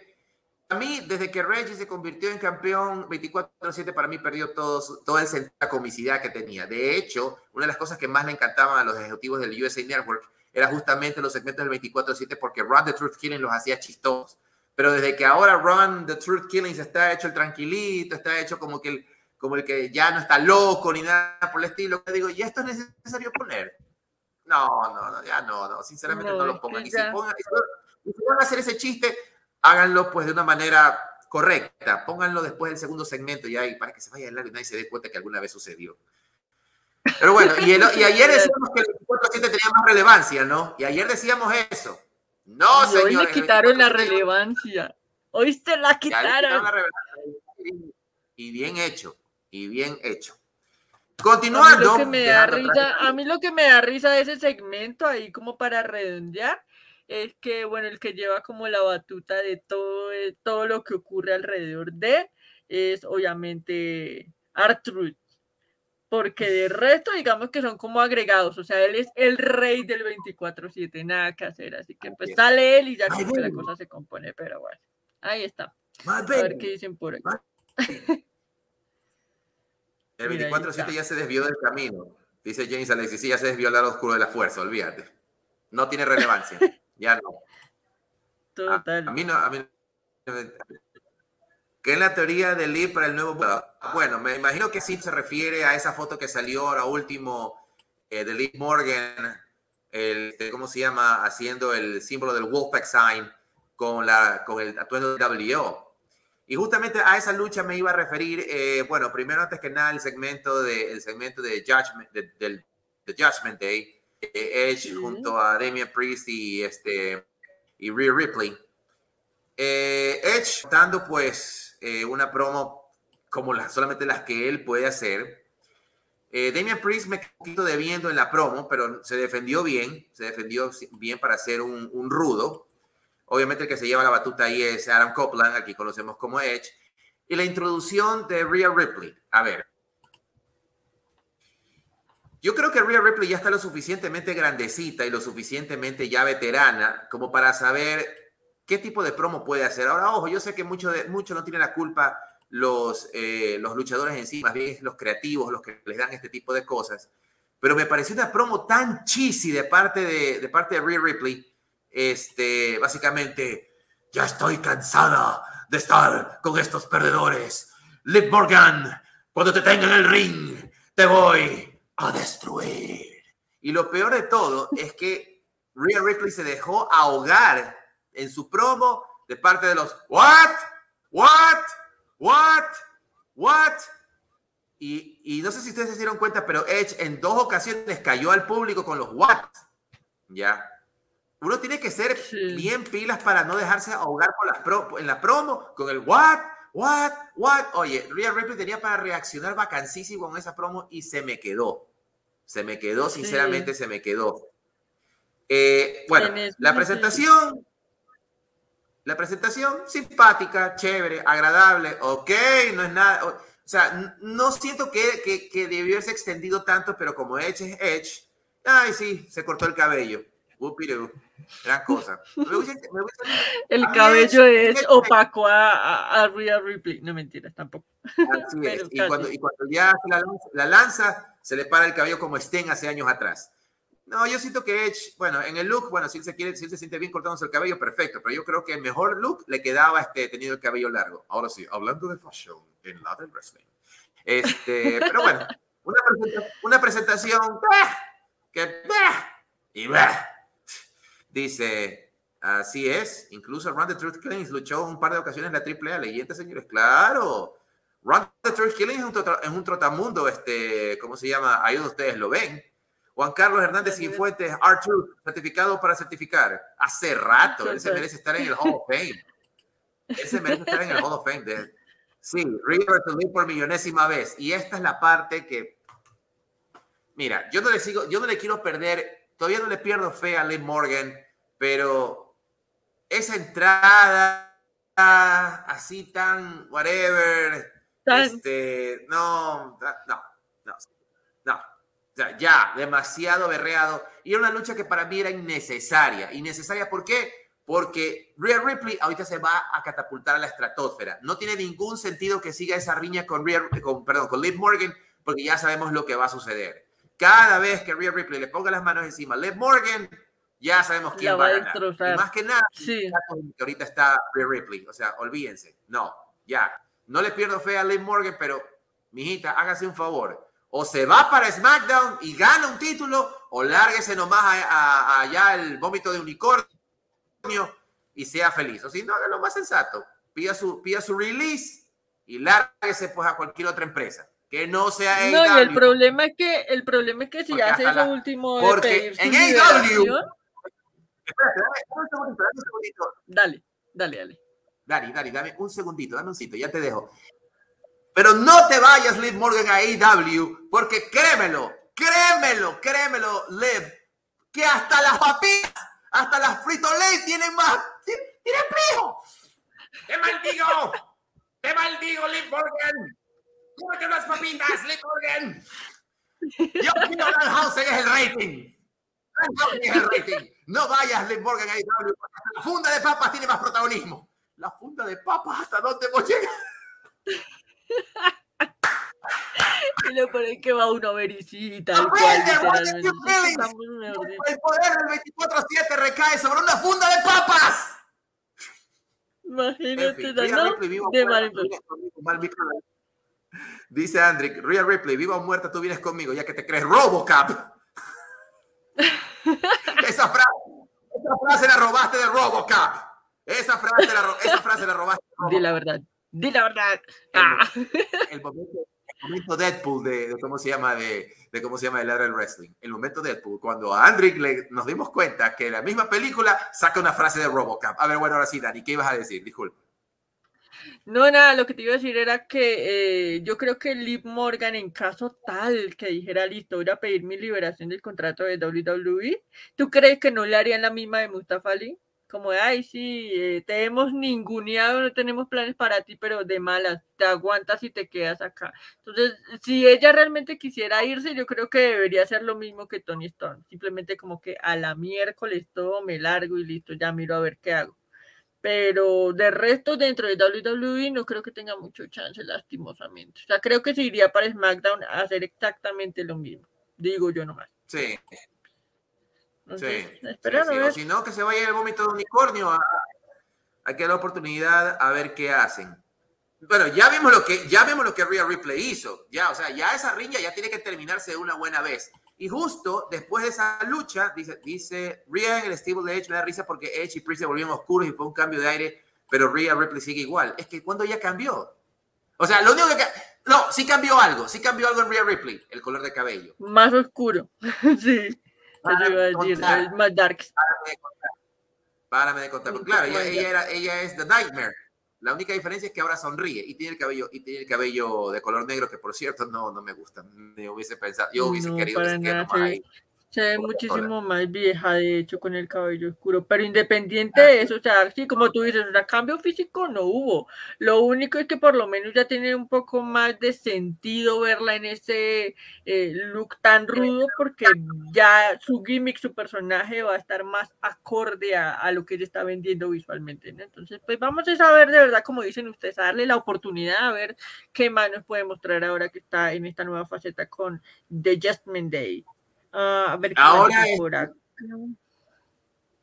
A mí, desde que Reggie se convirtió en campeón 24-7, para mí perdió todo, toda esa comicidad que tenía. De hecho, una de las cosas que más le encantaban a los ejecutivos del USA Network era justamente los segmentos del 24-7 porque Run the Truth Killing los hacía chistosos. Pero desde que ahora Run the Truth Killings está hecho el tranquilito, está hecho como que el, como el que ya no está loco ni nada por el estilo, digo, ¿y esto es necesario poner? No, no, no, ya no, no, sinceramente no, lo pongan. Y si, pongan, y si van a hacer ese chiste, háganlo pues de una manera correcta, pónganlo después del segundo segmento y ahí para que se vaya el y nadie se dé cuenta que alguna vez sucedió. Pero bueno, y, y ayer decíamos que el 24-7 tenía más relevancia, ¿no? Y ayer decíamos eso. No, señor. Hoy le quitaron la relevancia. Hoy se la quitaron. y bien hecho, y bien hecho. Continuando. A mí, a mí lo que me da risa de ese segmento ahí como para redondear es que, bueno, el que lleva como la batuta de todo, todo lo que ocurre alrededor de es obviamente Artruth. Porque de resto, digamos que son como agregados, o sea, él es el rey del 24-7, nada que hacer, así que pues sale él y ya que la cosa se compone, pero bueno, ahí está. A ver qué dicen por ahí. El 24-7 ya se desvió del camino, dice James Alexis, sí, ya se desvió al lado oscuro de la fuerza, olvídate. No tiene relevancia. Ya no. Total. A, mí no, a mí ¿Qué es la teoría del Lee para el nuevo? Bueno, me imagino que sí se refiere a esa foto que salió ahora último eh, de Lee Morgan, el, este, ¿cómo se llama? Haciendo el símbolo del Wolfpack sign con, la, con el atuendo de WO. Y justamente a esa lucha me iba a referir, eh, bueno, primero antes que nada el segmento de, el segmento de Judgment, del Judgment Day, eh, Edge junto a Damian Priest y, este, y Rhea Ripley. Eh, Edge dando pues eh, una promo como las, solamente las que él puede hacer. Damian Priest me quedó debiendo en la promo, pero se defendió bien, se defendió bien para ser un, un rudo. Obviamente el que se lleva la batuta ahí es Adam Copeland, aquí conocemos como Edge. Y la introducción de Rhea Ripley. A ver, yo creo que Rhea Ripley ya está lo suficientemente grandecita y lo suficientemente ya veterana como para saber qué tipo de promo puede hacer. Ahora, ojo, yo sé que mucho, de, mucho no tiene la culpa los, eh, los luchadores en sí, más bien los creativos, los que les dan este tipo de cosas. Pero me pareció una promo tan cheesy de parte de, de parte de Rhea Ripley. Este, básicamente, ya estoy cansada de estar con estos perdedores. Liv Morgan, cuando te tenga en el ring, te voy a destruir. Y lo peor de todo es que Rhea Ripley se dejó ahogar en su promo de parte de los What? What? What? What? Y, y, no sé si ustedes se dieron cuenta, pero Edge en dos ocasiones cayó al público con los What. Ya. Uno tiene que ser bien pilas para no dejarse ahogar por las pro, en la promo con el What? What? What? Oye, Rhea Ripley tenía para reaccionar vacancísimo con esa promo y se me quedó. Se me quedó, sinceramente, se me quedó. Eh, bueno, la presentación, la presentación simpática, chévere, agradable, ok, no es nada. O, sea, no siento que, que, que, debió haberse extendido tanto, pero como Edge es Edge, ay, sí, se cortó el cabello. Gran cosa. el cabello es opaco a, a, Real Ripley. No mentiras, tampoco. Y, cuando, y, cuando, ya la lanza, se le para el cabello como estén hace años atrás. No, yo siento que Edge, bueno, en el look, bueno, si él se quiere, si él se siente bien cortándose el cabello, perfecto, pero yo creo que el mejor look le quedaba este, teniendo el cabello largo. Ahora sí, hablando de fashion en la del wrestling. Este, pero bueno, una, presentación, una presentación que y bah, Dice, así es, incluso Run the Truth Killings luchó un par de ocasiones en la AAA, leyenda, señores, claro. Run the Truth Killings es un, es un trotamundo, este, ¿cómo se llama? Ahí donde ustedes lo ven. Juan Carlos Hernández Cifuentes, R2, certificado para certificar. Hace rato, él se merece estar en el Hall of Fame. Él se merece estar en el Hall of Fame. De, sí, River to por millonésima vez. Y esta es la parte que, mira, yo no le sigo, yo no le quiero perder todavía no le pierdo fe a Liv Morgan, pero esa entrada así tan whatever, este, no, no, no, no. Sea, ya, demasiado berreado. Y era una lucha que para mí era innecesaria. ¿Innecesaria por qué? Porque Rhea Ripley ahorita se va a catapultar a la estratosfera. No tiene ningún sentido que siga esa riña con, con, perdón, con Liv Morgan, porque ya sabemos lo que va a suceder. Cada vez que Rhea Ripley le ponga las manos encima a Liv Morgan, ya sabemos quién va, a ganar. más que nada, sí. que ahorita está Rhea Ripley. O sea, olvídense. No, ya. No le pierdo fe a Liv Morgan, pero, mijita, hágase un favor. O se va para SmackDown y gana un título, o lárguese nomás allá el vómito de unicornio y sea feliz. O si no, haga lo más sensato. Pida su, pida su release y lárguese pues a cualquier otra empresa que no sea No, y el problema es que, el problema es que si hace eso último de porque en AEW... Espérate, dame un segundito, dame un segundito. Dale, dale, dale. Dale, dale, dame un segundito, dame un sitio, ya te dejo. Pero no te vayas, Liv Morgan, a AEW, porque créemelo, créemelo, créemelo, Liv, que hasta las papitas, hasta las frito lay tienen más, tienen frío. ¡Te maldigo! ¡Te maldigo, Liv Morgan! ¡Cómete unas papitas, Liv Morgan! Yo quiero Danhausen es el rating. Danhausen es el rating. No vayas, Liv Morgan, a AEW, la funda de papas tiene más protagonismo. La funda de papas, ¿hasta dónde hemos llegado? y lo ponen que va uno a ver y sí, tal cual. El poder del 24-7 recae sobre una funda de papas. Imagínate, ¿no? De mal Dice Andrick, Rhea Ripley, viva o muerta, tú vienes conmigo, ya que te crees Robocop. esa, frase, esa frase la robaste de Robocop. Esa frase la, esa frase la robaste de. Di la verdad. Di la verdad. El, ah. el, momento, el, momento, Deadpool de, de, cómo se llama de, de cómo se llama el del wrestling. El momento Deadpool, cuando a Andrick le, nos dimos cuenta que la misma película saca una frase de Robocop. A ver, bueno, ahora sí, Dani, ¿qué ibas a decir? Disculpe. No, nada, lo que te iba a decir era que eh, yo creo que Liv Morgan, en caso tal que dijera listo, voy a pedir mi liberación del contrato de WWE, ¿tú crees que no le harían la misma de Mustafa Ali? como ay, sí, eh, te hemos ninguneado, no tenemos planes para ti, pero de malas, te aguantas y te quedas acá. Entonces, si ella realmente quisiera irse, yo creo que debería hacer lo mismo que Tony Storm, simplemente como que a la miércoles todo me largo y listo, ya miro a ver qué hago. Pero de resto, dentro de WWE no creo que tenga mucho chance, lastimosamente. O sea, creo que se iría para SmackDown a hacer exactamente lo mismo, digo yo nomás. Sí, sí, O si no, que se vaya el vómito de unicornio. A, hay que la oportunidad a ver qué hacen. Bueno, ya vimos lo que ya vemos lo que Rhea Ripley hizo. Ya, o sea, ya esa riña ya tiene que terminarse de una buena vez. Y justo después de esa lucha, dice, dice Rhea en el estilo de Edge me da risa porque Edge y Priest se volvieron oscuros y fue un cambio de aire, pero Rhea Ripley sigue igual. Es que cuando ya cambió. O sea, lo único que no, sí cambió algo, sí cambió algo en Rhea Ripley, el color de cabello. Más oscuro. sí. más dark. Párame de contar. Claro, ella, era, ella es The Nightmare. La única diferencia es que ahora sonríe y tiene el cabello y tiene el cabello de color negro que por cierto no no me gusta. Me hubiese pensado, yo hubiese querido que se se ve muchísimo más vieja, de hecho, con el cabello oscuro. Pero independiente de eso, o sea, sí, como tú dices, o cambio físico no hubo. Lo único es que por lo menos ya tiene un poco más de sentido verla en ese eh, look tan rudo, porque ya su gimmick, su personaje va a estar más acorde a, lo que ella está vendiendo visualmente. Entonces, pues vamos a saber de verdad, como dicen ustedes, a darle la oportunidad a ver qué más nos puede mostrar ahora que está en esta nueva faceta con The Justment Day. Ah, a ver, Ahora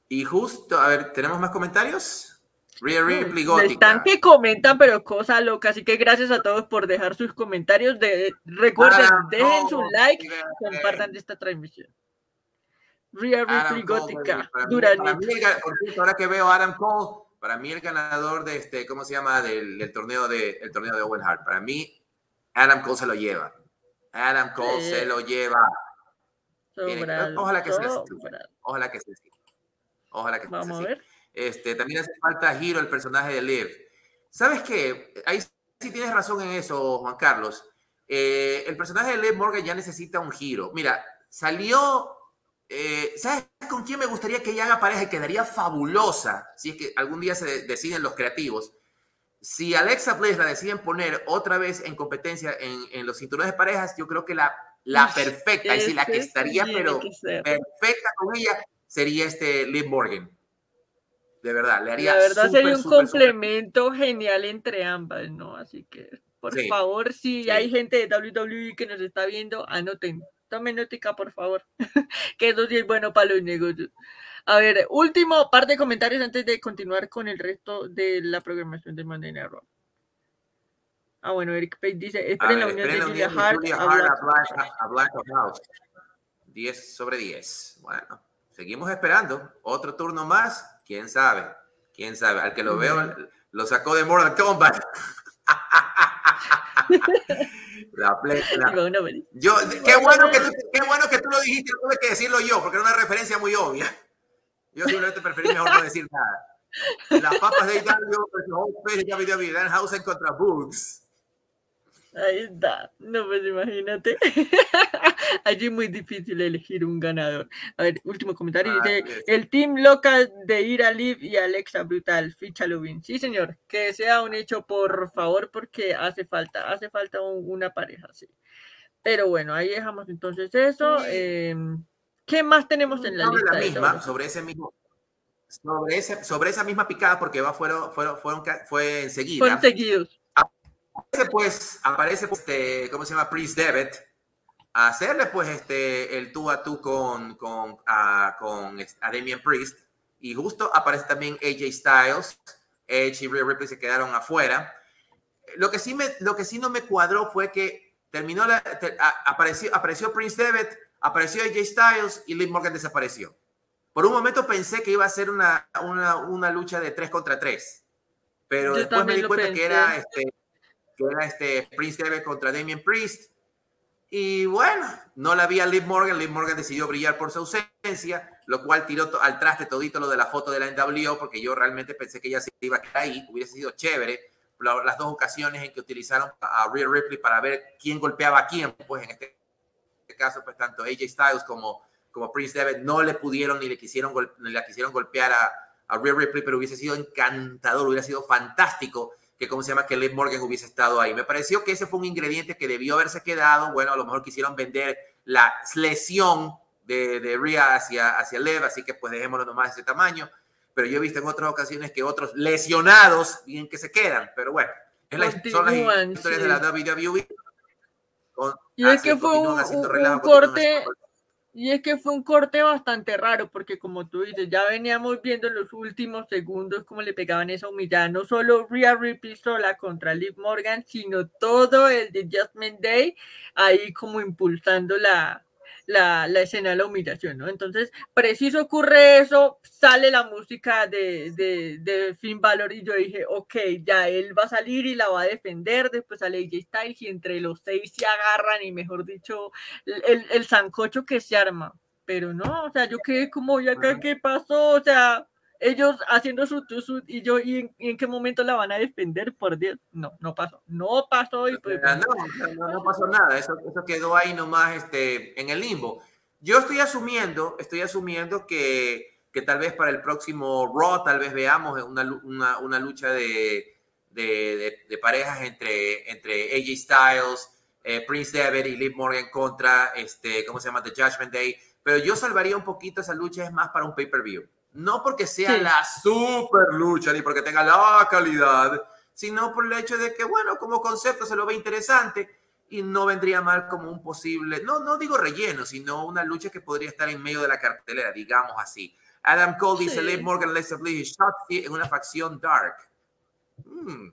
Y justo, a ver, ¿tenemos más comentarios? Rhea Ripley Gótica. Están que comentan, pero cosa loca. Así que gracias a todos por dejar sus comentarios. De, recuerden, dejen su like, compartan esta transmisión. Rhea Ripley Gótica. Ahora que veo a Adam Cole, para mí el ganador de este, ¿cómo se llama? Del, torneo de el torneo de Owen Hart. Para mí, Adam Cole se lo lleva. Adam Cole se lo lleva ojalá que sea así. Ojalá que sea así. Ojalá que Vamos sea así. A ver. Este, también hace falta giro el personaje de Liv. ¿Sabes qué? Ahí sí tienes razón en eso, Juan Carlos. Eh, el personaje de Liv Morgan ya necesita un giro. Mira, salió. Eh, ¿Sabes con quién me gustaría que ella haga pareja quedaría fabulosa? Si es que algún día se deciden los creativos. Si Alexa Bliss la deciden poner otra vez en competencia en, en los cinturones de parejas, yo creo que la la perfecta, y si la que estaría, pero perfecta con ella, sería este Liv Morgan. De verdad, le haría. La verdad sería un complemento genial entre ambas, ¿no? Así que, por favor, si hay gente de WWE que nos está viendo, anoten. Tomen notica, por favor. que eso sí es bueno para los negocios. A ver, último par de comentarios antes de continuar con el resto de la programación de Monday Night Raw. Ah, bueno, Eric Page dice, esperen la unión de Julia Hart, a, Black, House. 10 sobre 10. Bueno, seguimos esperando. Otro turno más. ¿Quién sabe? ¿Quién sabe? Al que lo veo, lo sacó de Mortal Kombat. La play, Yo, qué, bueno que tú, qué bueno que tú lo dijiste, tuve que decirlo yo, porque era una referencia muy obvia. Yo simplemente preferí mejor no decir nada. Las papas de Italia, pues, David Danhausen contra Books. Ahí está. No, pues imagínate. Allí es muy difícil elegir un ganador. A ver, último comentario. Ah, dice, el team local de Ira Liv y Alexa Brutal, ficha Lubin. Sí, señor. Que sea un hecho, por favor, porque hace falta, hace falta una pareja, sí. Pero bueno, ahí dejamos entonces eso. Em, ¿Qué más tenemos en la sobre lista? La misma, sobre ese mismo, sobre, ese, sobre esa misma picada, porque va, fueron, fueron, fueron, fue enseguida. Fueron seguidos Aparece pues, aparece pues, este, ¿cómo se llama? Priest Devitt, a hacerle pues este, el tú a tú con, con, a, con a Damian Priest. Y justo aparece también AJ Styles, Edge y Rhea Ripley se quedaron afuera. Lo que sí, me, lo que sí no me cuadró fue que terminó la, apareció, apareció Prince Devitt, apareció AJ Styles y Liv Morgan desapareció. Por un momento pensé que iba a ser una, una, una lucha de 3 contra 3, pero después me di cuenta que era este, que era este Prince Devitt contra Damien Priest. Y bueno, no la vi a Liv Morgan. Liv Morgan decidió brillar por su ausencia, lo cual tiró al traste todito lo de la foto de la NWO, porque yo realmente pensé que ella se iba a quedar ahí. Hubiese sido chévere las dos ocasiones en que utilizaron a Rhea Ripley para ver quién golpeaba a quién. Pues en este caso, pues tanto AJ Styles como, como Prince Devitt no le pudieron ni le quisieron, ni la quisieron golpear a, a Ripley, pero hubiese sido encantador, hubiera sido fantástico que cómo se llama que Liv Morgan hubiese estado ahí. Me pareció que ese fue un ingrediente que debió haberse quedado. Bueno, a lo mejor quisieron vender la lesión de, de Rhea hacia, hacia Lev, así que pues dejémoslo nomás de ese tamaño. Pero yo he visto en otras ocasiones que otros lesionados bien que se quedan. Pero bueno, es la, son las historias de la WWE. y es que fue un, un corte y es que fue un corte bastante raro, porque como tú dices, ya veníamos viendo en los últimos segundos cómo le pegaban esa humillada, no solo Rhea Ripley sola contra Liv Morgan, sino todo el de Judgment Day ahí como impulsando la, la, la, escena de la humillación, ¿no? Entonces, preciso ocurre eso, sale la música de, de, de Finn Balor y yo dije, ok, ya él va a salir y la va a defender, después sale AJ Styles y entre los seis se agarran y mejor dicho, el, el sancocho que se arma, pero no, o sea, yo quedé como, ¿y acá qué pasó? O sea, ellos haciendo su tusut y yo, ¿y en, qué momento la van a defender? Por Dios, no, no pasó, no pasó. Y pues, no, no, pasó nada, eso, eso quedó ahí nomás este, en el limbo. Yo estoy asumiendo, estoy asumiendo que, que tal vez para el próximo Raw, tal vez veamos una, una, una lucha de, de, de, parejas entre, entre AJ Styles, eh, Prince Devitt y Liv Morgan contra, este, ¿cómo se llama? The Judgment Day. Pero yo salvaría un poquito esa lucha, es más para un pay-per-view no porque sea la super lucha ni porque tenga la calidad, sino por el hecho de que, bueno, como concepto se lo ve interesante y no vendría mal como un posible, no, no digo relleno, sino una lucha que podría estar en medio de la cartelera, digamos así. Adam Cole dice, Liv Morgan, Alexa Bliss, Shotzi en una facción dark. Mm.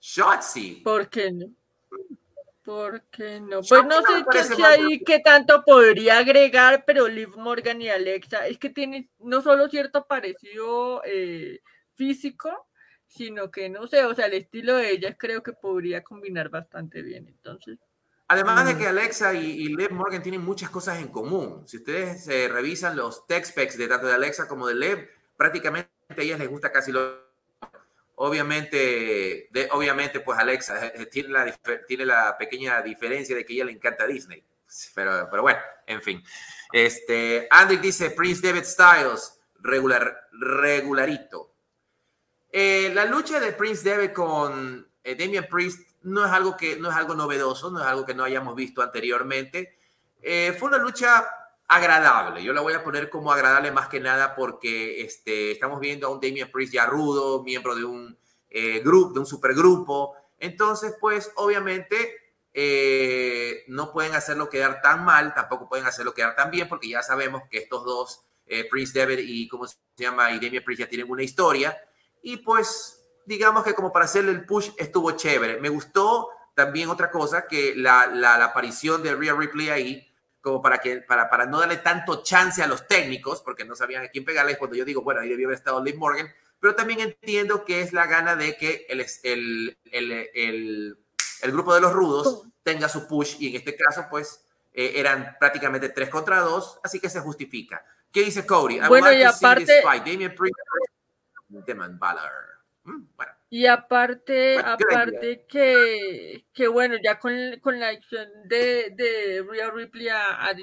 Shotzi. ¿Por qué no? ¿Por qué no? Pues no sé qué si ahí qué tanto podría agregar, pero Liv Morgan y Alexa es que tiene no solo cierto parecido eh, físico, sino que no sé, o sea, el estilo de ellas creo que podría combinar bastante bien. Entonces. Además de mm. que Alexa y, Liv Morgan tienen muchas cosas en común. Si ustedes eh, revisan los tech specs de tanto de Alexa como de Liv, prácticamente a ellas les gusta casi lo Obviamente, obviamente, pues Alexa eh, eh, tiene la, tiene la pequeña diferencia de que ella le encanta Disney. Pero, pero bueno, en fin. Este, Andy dice Prince David Styles, regular, regularito. Eh, la lucha de Prince David con Damian Priest no es algo que no es algo novedoso, no es algo que no hayamos visto anteriormente. fue una lucha agradable. Yo la voy a poner como agradable más que nada porque este, estamos viendo a un Damian Priest ya rudo, miembro de un eh, grupo, de un supergrupo. Entonces, pues obviamente eh, no pueden hacerlo quedar tan mal, tampoco pueden hacerlo quedar tan bien porque ya sabemos que estos dos, eh, Prince David y cómo se llama, y Damian Priest ya tienen una historia. Y pues digamos que como para hacerle el push estuvo chévere. Me gustó también otra cosa, que la, la, la aparición de Rhea Ripley ahí, como para, que, para, para no darle tanto chance a los técnicos, porque no sabían a quién pegarle, cuando yo digo, bueno, ahí debió haber estado Liv Morgan, pero también entiendo que es la gana de que el, el, el, el, grupo de los rudos tenga su push y en este caso pues eh, eran prácticamente tres contra dos, así que se justifica. ¿Qué dice Cody? Bueno, y aparte... Mm, y aparte, aparte que, que, bueno, ya con, con la acción de, de Rhea Ripley a, a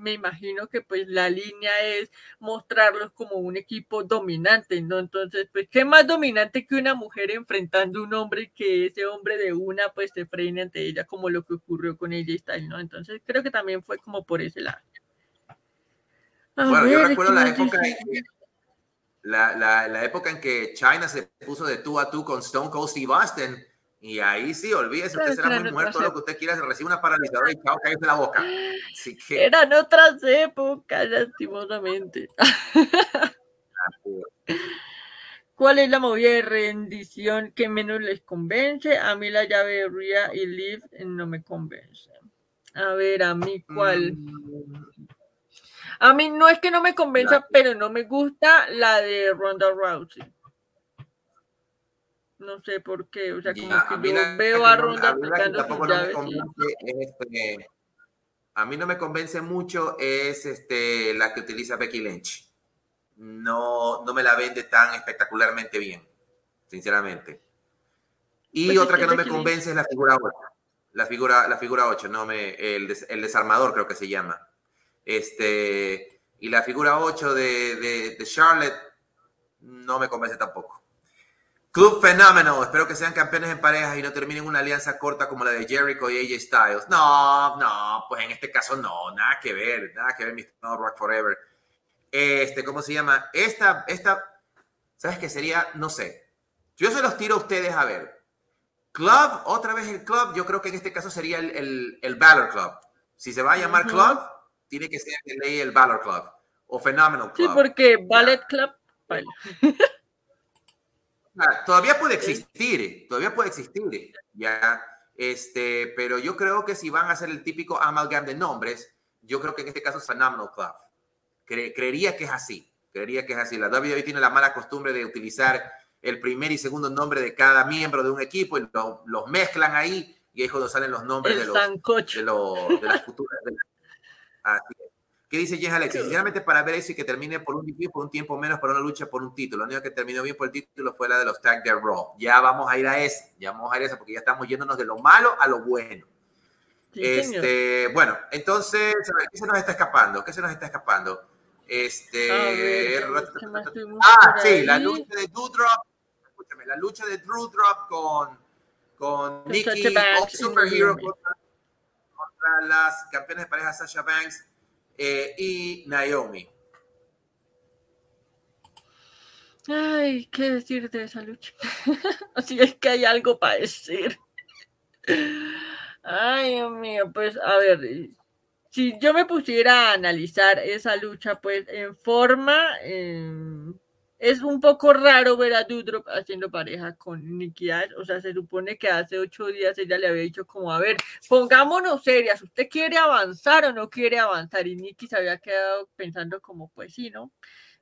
me imagino que pues la línea es mostrarlos como un equipo dominante, ¿no? Entonces, pues, ¿qué más dominante que una mujer enfrentando a un hombre que ese hombre de una pues se frene ante ella como lo que ocurrió con ella y tal, ¿no? Entonces, creo que también fue como por ese lado. bueno, yo recuerdo la época la, la, la, época en que China se puso de tú a tú con Stone Cold Steve Austin. Y ahí sí, olvídese, usted será muy muerto, lo que usted quiera, recibe una paralizadora y chao, cállese la boca. Así que... Eran otras épocas, lastimosamente. ¿Cuál es la movida de rendición que menos les convence? A mí la llave de Ria y Liv no me convence. A ver, a mí cuál. Mm. A mí no es que no me convenza, pero no me gusta la de Ronda Rousey. No sé por qué, o sea, como que yo veo a Ronda aplicando sus llaves. Este, a mí no me convence mucho es este, la que utiliza Becky Lynch. No, no me la vende tan espectacularmente bien, sinceramente. Y pues otra que, no me convence es la figura 8. La figura, la figura 8, no me, el, el desarmador creo que se llama. Este, y la figura 8 de, de, Charlotte no me convence tampoco. Club fenómeno. Espero que sean campeones en parejas y no terminen una alianza corta como la de Jericho y AJ Styles. No, no, pues en este caso no, nada que ver, nada que ver. No Rock Forever. Este, ¿cómo se llama? Esta, esta, ¿sabes qué sería? No sé. Yo se los tiro a ustedes a ver. Club, otra vez el club, yo creo que en este caso sería el, el, el Valor Club. Si se va a llamar club, tiene que ser de ley el Valor Club o Phenomenal Club. Sí, porque Ballet Club. todavía puede existir, todavía puede existir, ya. Este, pero yo creo que si van a hacer el típico amalgam de nombres, yo creo que en este caso es Phenomenal Club. creería que es así, creería que es así. La WWE tiene la mala costumbre de utilizar el primer y segundo nombre de cada miembro de un equipo y los mezclan ahí y es cuando salen los nombres de los, de, los, de las futuras, ¿Qué dice Jen Alex? Sinceramente, para ver eso y que termine por un, por un tiempo menos para una lucha por un título. La única que terminó bien por el título fue la de los Tag de Raw. Ya vamos a ir a ese, ya vamos a ir a ese porque ya estamos yéndonos de lo malo a lo bueno. este, bueno, entonces, ¿qué se nos está escapando? ¿Qué se nos está escapando? Este. ah, sí, la lucha de Doudrop. Escúchame, la lucha de Doudrop con, con Nikki Superhero las campeones de pareja Sasha Banks eh, y Naomi. Ay, ¿qué decir de esa lucha? Así es que hay algo para decir. Ay, Dios mío, pues a ver, si yo me pusiera a analizar esa lucha, pues en forma, es un poco raro ver a Dudrop haciendo pareja con Ash. O sea, se supone que hace ocho días ella le había dicho como, a ver, pongámonos serias, ¿usted quiere avanzar o no quiere avanzar? Y Nikki se había quedado pensando como, pues sí, ¿no?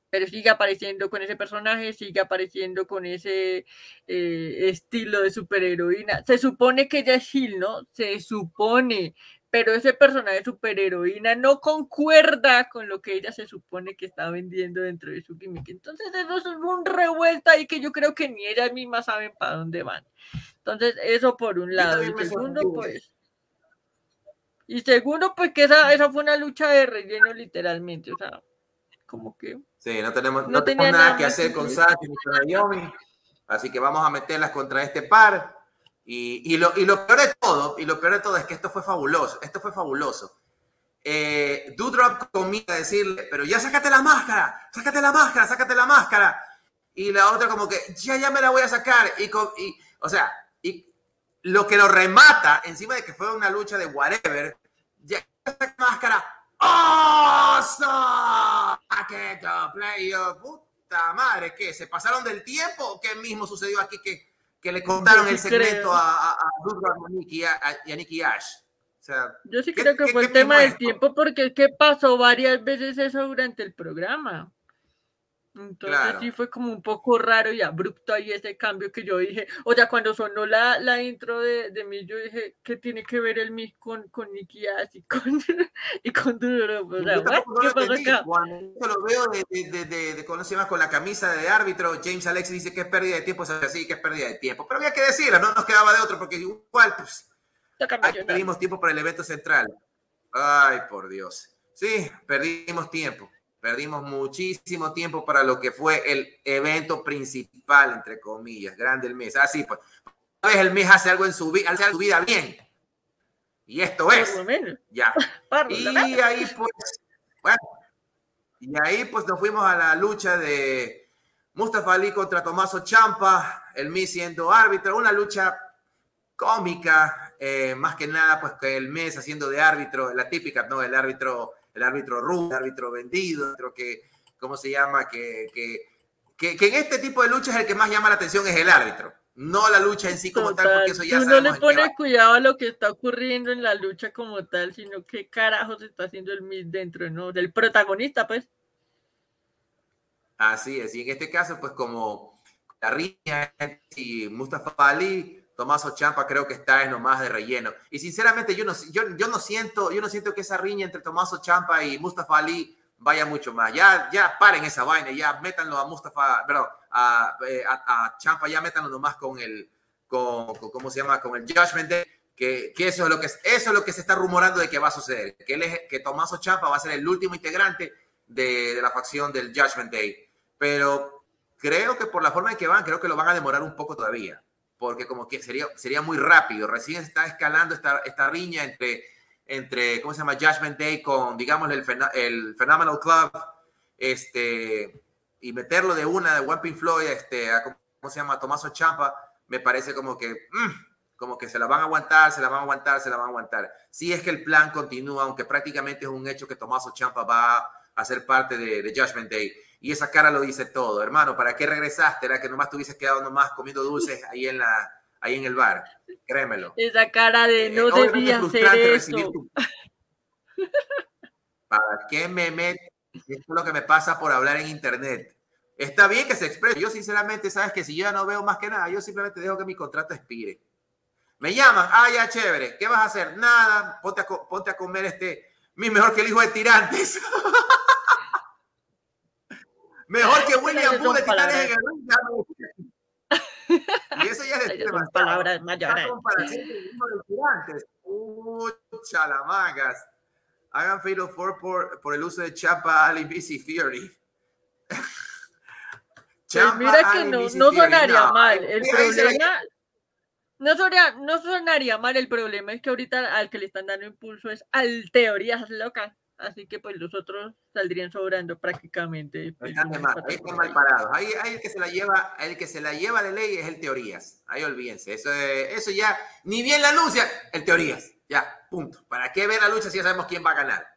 Pero sigue apareciendo con ese personaje, sigue apareciendo con ese eh, estilo de superheroína. Se supone que ella es Gil, ¿no? Se supone, pero ese personaje superheroína no concuerda con lo que ella se supone que está vendiendo dentro de su gimmick. Entonces eso es un revuelta ahí que yo creo que ni ellas mismas saben para dónde van. Entonces eso por un lado. Y segundo, pues... Y segundo, pues que esa, esa fue una lucha de relleno literalmente. O sea, como que... Sí, no tenemos, no, tenemos nada, que hacer con Sasha con Naomi. Así que vamos a meterlas contra este par y, lo, peor de todo, y lo peor de todo es que esto fue fabuloso, esto fue fabuloso. Eh, Doudrop comienza a decirle, pero ya sácate la máscara, sácate la máscara, sácate la máscara. Y la otra como que, ya, ya me la voy a sacar. Y, y o sea, y lo que lo remata, encima de que fue una lucha de whatever, ya saca máscara. ¡Awesome! Play, puta madre, ¿qué? ¿Se pasaron del tiempo? ¿Qué mismo sucedió aquí que que le contaron el secreto a, a, y a, Nicky Ash. Yo sí creo que fue el tema del tiempo porque es que pasó varias veces eso durante el programa. Entonces sí fue como un poco raro y abrupto ahí ese cambio que yo dije, o sea, cuando sonó la, la intro de, de mí, yo dije, ¿qué tiene que ver el Miss con, con Nicky y con, y con Duro? O sea, ¿qué pasa acá? Cuando lo veo de, de, de, ¿cómo se llama? Con la camisa de árbitro, James Alex dice que es pérdida de tiempo, o sea, sí, que es pérdida de tiempo, pero había que decirlo, no nos quedaba de otro, porque igual, pues, perdimos tiempo para el evento central. Ay, por Dios. Sí, perdimos tiempo. Perdimos muchísimo tiempo para lo que fue el evento principal, entre comillas, grande el mes. Así pues, una vez el mes hace algo en su, vida, hace su vida bien. Y esto es. Ya. Y ahí pues, bueno, y ahí pues nos fuimos a la lucha de Mustafa Ali contra Tomaso Champa, el mes siendo árbitro, una lucha cómica, eh, más que nada pues que el mes haciendo de árbitro, la típica, ¿no? El árbitro el árbitro rudo, el árbitro vendido, creo que, ¿cómo se llama? Que, que, que, en este tipo de luchas el que más llama la atención es el árbitro, no la lucha en sí como tal, porque eso ya Tú no le pones cuidado a lo que está ocurriendo en la lucha como tal, sino qué carajos está haciendo el Miz dentro, ¿no? Del protagonista, pues. Así es, y en este caso, pues como la riña y Mustafa Ali Tomaso Champa creo que está en nomás de relleno. Y sinceramente yo no, yo, yo no, siento, yo no siento que esa riña entre Tomaso Champa y Mustafa Ali vaya mucho más. Ya, ya paren esa vaina, ya métanlo a Mustafa, perdón, eh, a, a, Champa, ya métanlo nomás con el, con, ¿cómo se llama? Con el Judgment Day, que, que, eso, es lo que eso es lo que se está rumorando de que va a suceder, que, él es, que Tomaso Champa va a ser el último integrante de la facción del Judgment Day. Pero creo que por la forma en que van, creo que lo van a demorar un poco todavía porque como que sería, sería muy rápido. Recién está escalando esta, esta riña entre, entre, ¿cómo se llama? Judgment Day con, digamos, el, el Phenomenal Club, este, y meterlo de una de One Pin Floyd, este, a, ¿cómo se llama? Tomaso Champa, me parece como que, mm, como que se la van a aguantar, se la van a aguantar, se la van a aguantar. Si es que el plan continúa, aunque prácticamente es un hecho que Tomaso Champa va a ser parte de, de Judgment Day. Y esa cara lo dice todo, hermano. ¿Para qué regresaste? Era que nomás te hubieses quedado nomás comiendo dulces ahí en, la, ahí en el bar. Créemelo. Esa cara de no eh, debía hacer eso. ¿Para qué me meto? Esto es lo que me pasa por hablar en internet. Está bien que se exprese. Yo sinceramente, sabes que si yo ya no veo más que nada, yo simplemente dejo que mi contrato expire. Me llaman, ah, ya, chévere. ¿Qué vas a hacer? Nada, ponte a, ponte a comer este, mi mejor que el hijo de tirantes. Mejor que William Booth de Titanes en el ring. Y eso ya es demasiado. palabras mayores. Pucha la magas. Hagan Fatal Four por, por el uso de Chapa, Ali, BC Fury. Pues mira que no, no sonaría mal. El problema, no sonaría, no sonaría mal. El problema es que ahorita al que le están dando impulso es al teorías locas. Así que pues los otros saldrían sobrando prácticamente. Pues, están, mal, parados. Ahí, ahí, el que se la lleva, el que se la lleva de ley es el teorías. Ahí olvídense. Eso, eso ya, ni bien la anuncia, el teorías. Ya, punto. ¿Para qué ver la lucha si ya sabemos quién va a ganar?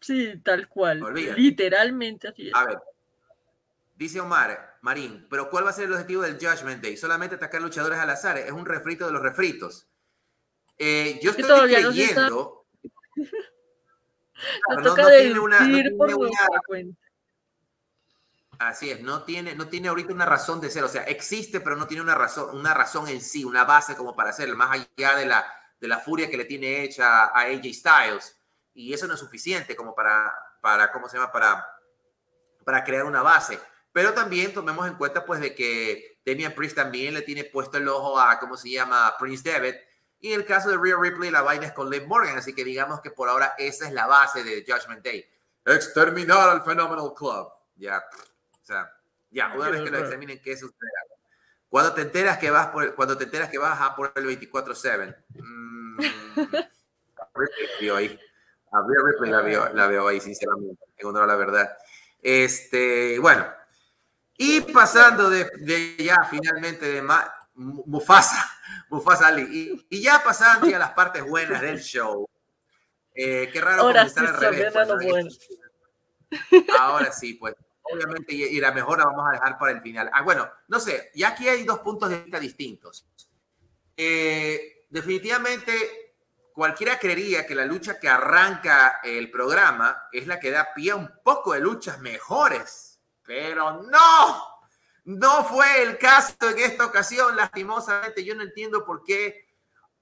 Sí, tal cual. Literalmente así es. A ver. Dice Omar, Marín, pero ¿cuál va a ser el objetivo del Judgment Day? Solamente atacar luchadores al azar. Es un refrito de los refritos. Eh, yo estoy creyendo. no, tiene una, Así es, no tiene, no tiene ahorita una razón de ser, o sea, existe, pero no tiene una razón, una razón en sí, una base como para hacerlo, más allá de la, de la furia que le tiene hecha a AJ Styles. Y eso no es suficiente como para, para ¿cómo se llama? Para, para crear una base. Pero también tomemos en cuenta, pues, de que Damian Priest también le tiene puesto el ojo a, ¿cómo se llama? Prince David y en el caso de Rhea Ripley, la vaina es con Liv Morgan, así que digamos que por ahora esa es la base de Judgment Day. Exterminar al Phenomenal Club. Ya, o sea, ya, una vez que lo examinen, ¿qué sucederá? Cuando te enteras que vas por, cuando te enteras que vas a por el 24-7. Mm, ahí. A Rhea Ripley la veo, la veo ahí, sinceramente, en honor a la verdad. Este, bueno, y pasando de, de ya finalmente de más Mufasa, Mufasa Ali. Y, ya pasando a las partes buenas del show. Eh, qué raro Ahora comenzar al revés. Pues, Ahora sí, pues. Obviamente, y, la mejor la vamos a dejar para el final. Ah, bueno, no sé, ya aquí hay dos puntos de vista distintos. Eh, definitivamente, cualquiera creería que la lucha que arranca el programa es la que da pie a un poco de luchas mejores Pero no, no fue el caso en esta ocasión, lastimosamente. Yo no entiendo por qué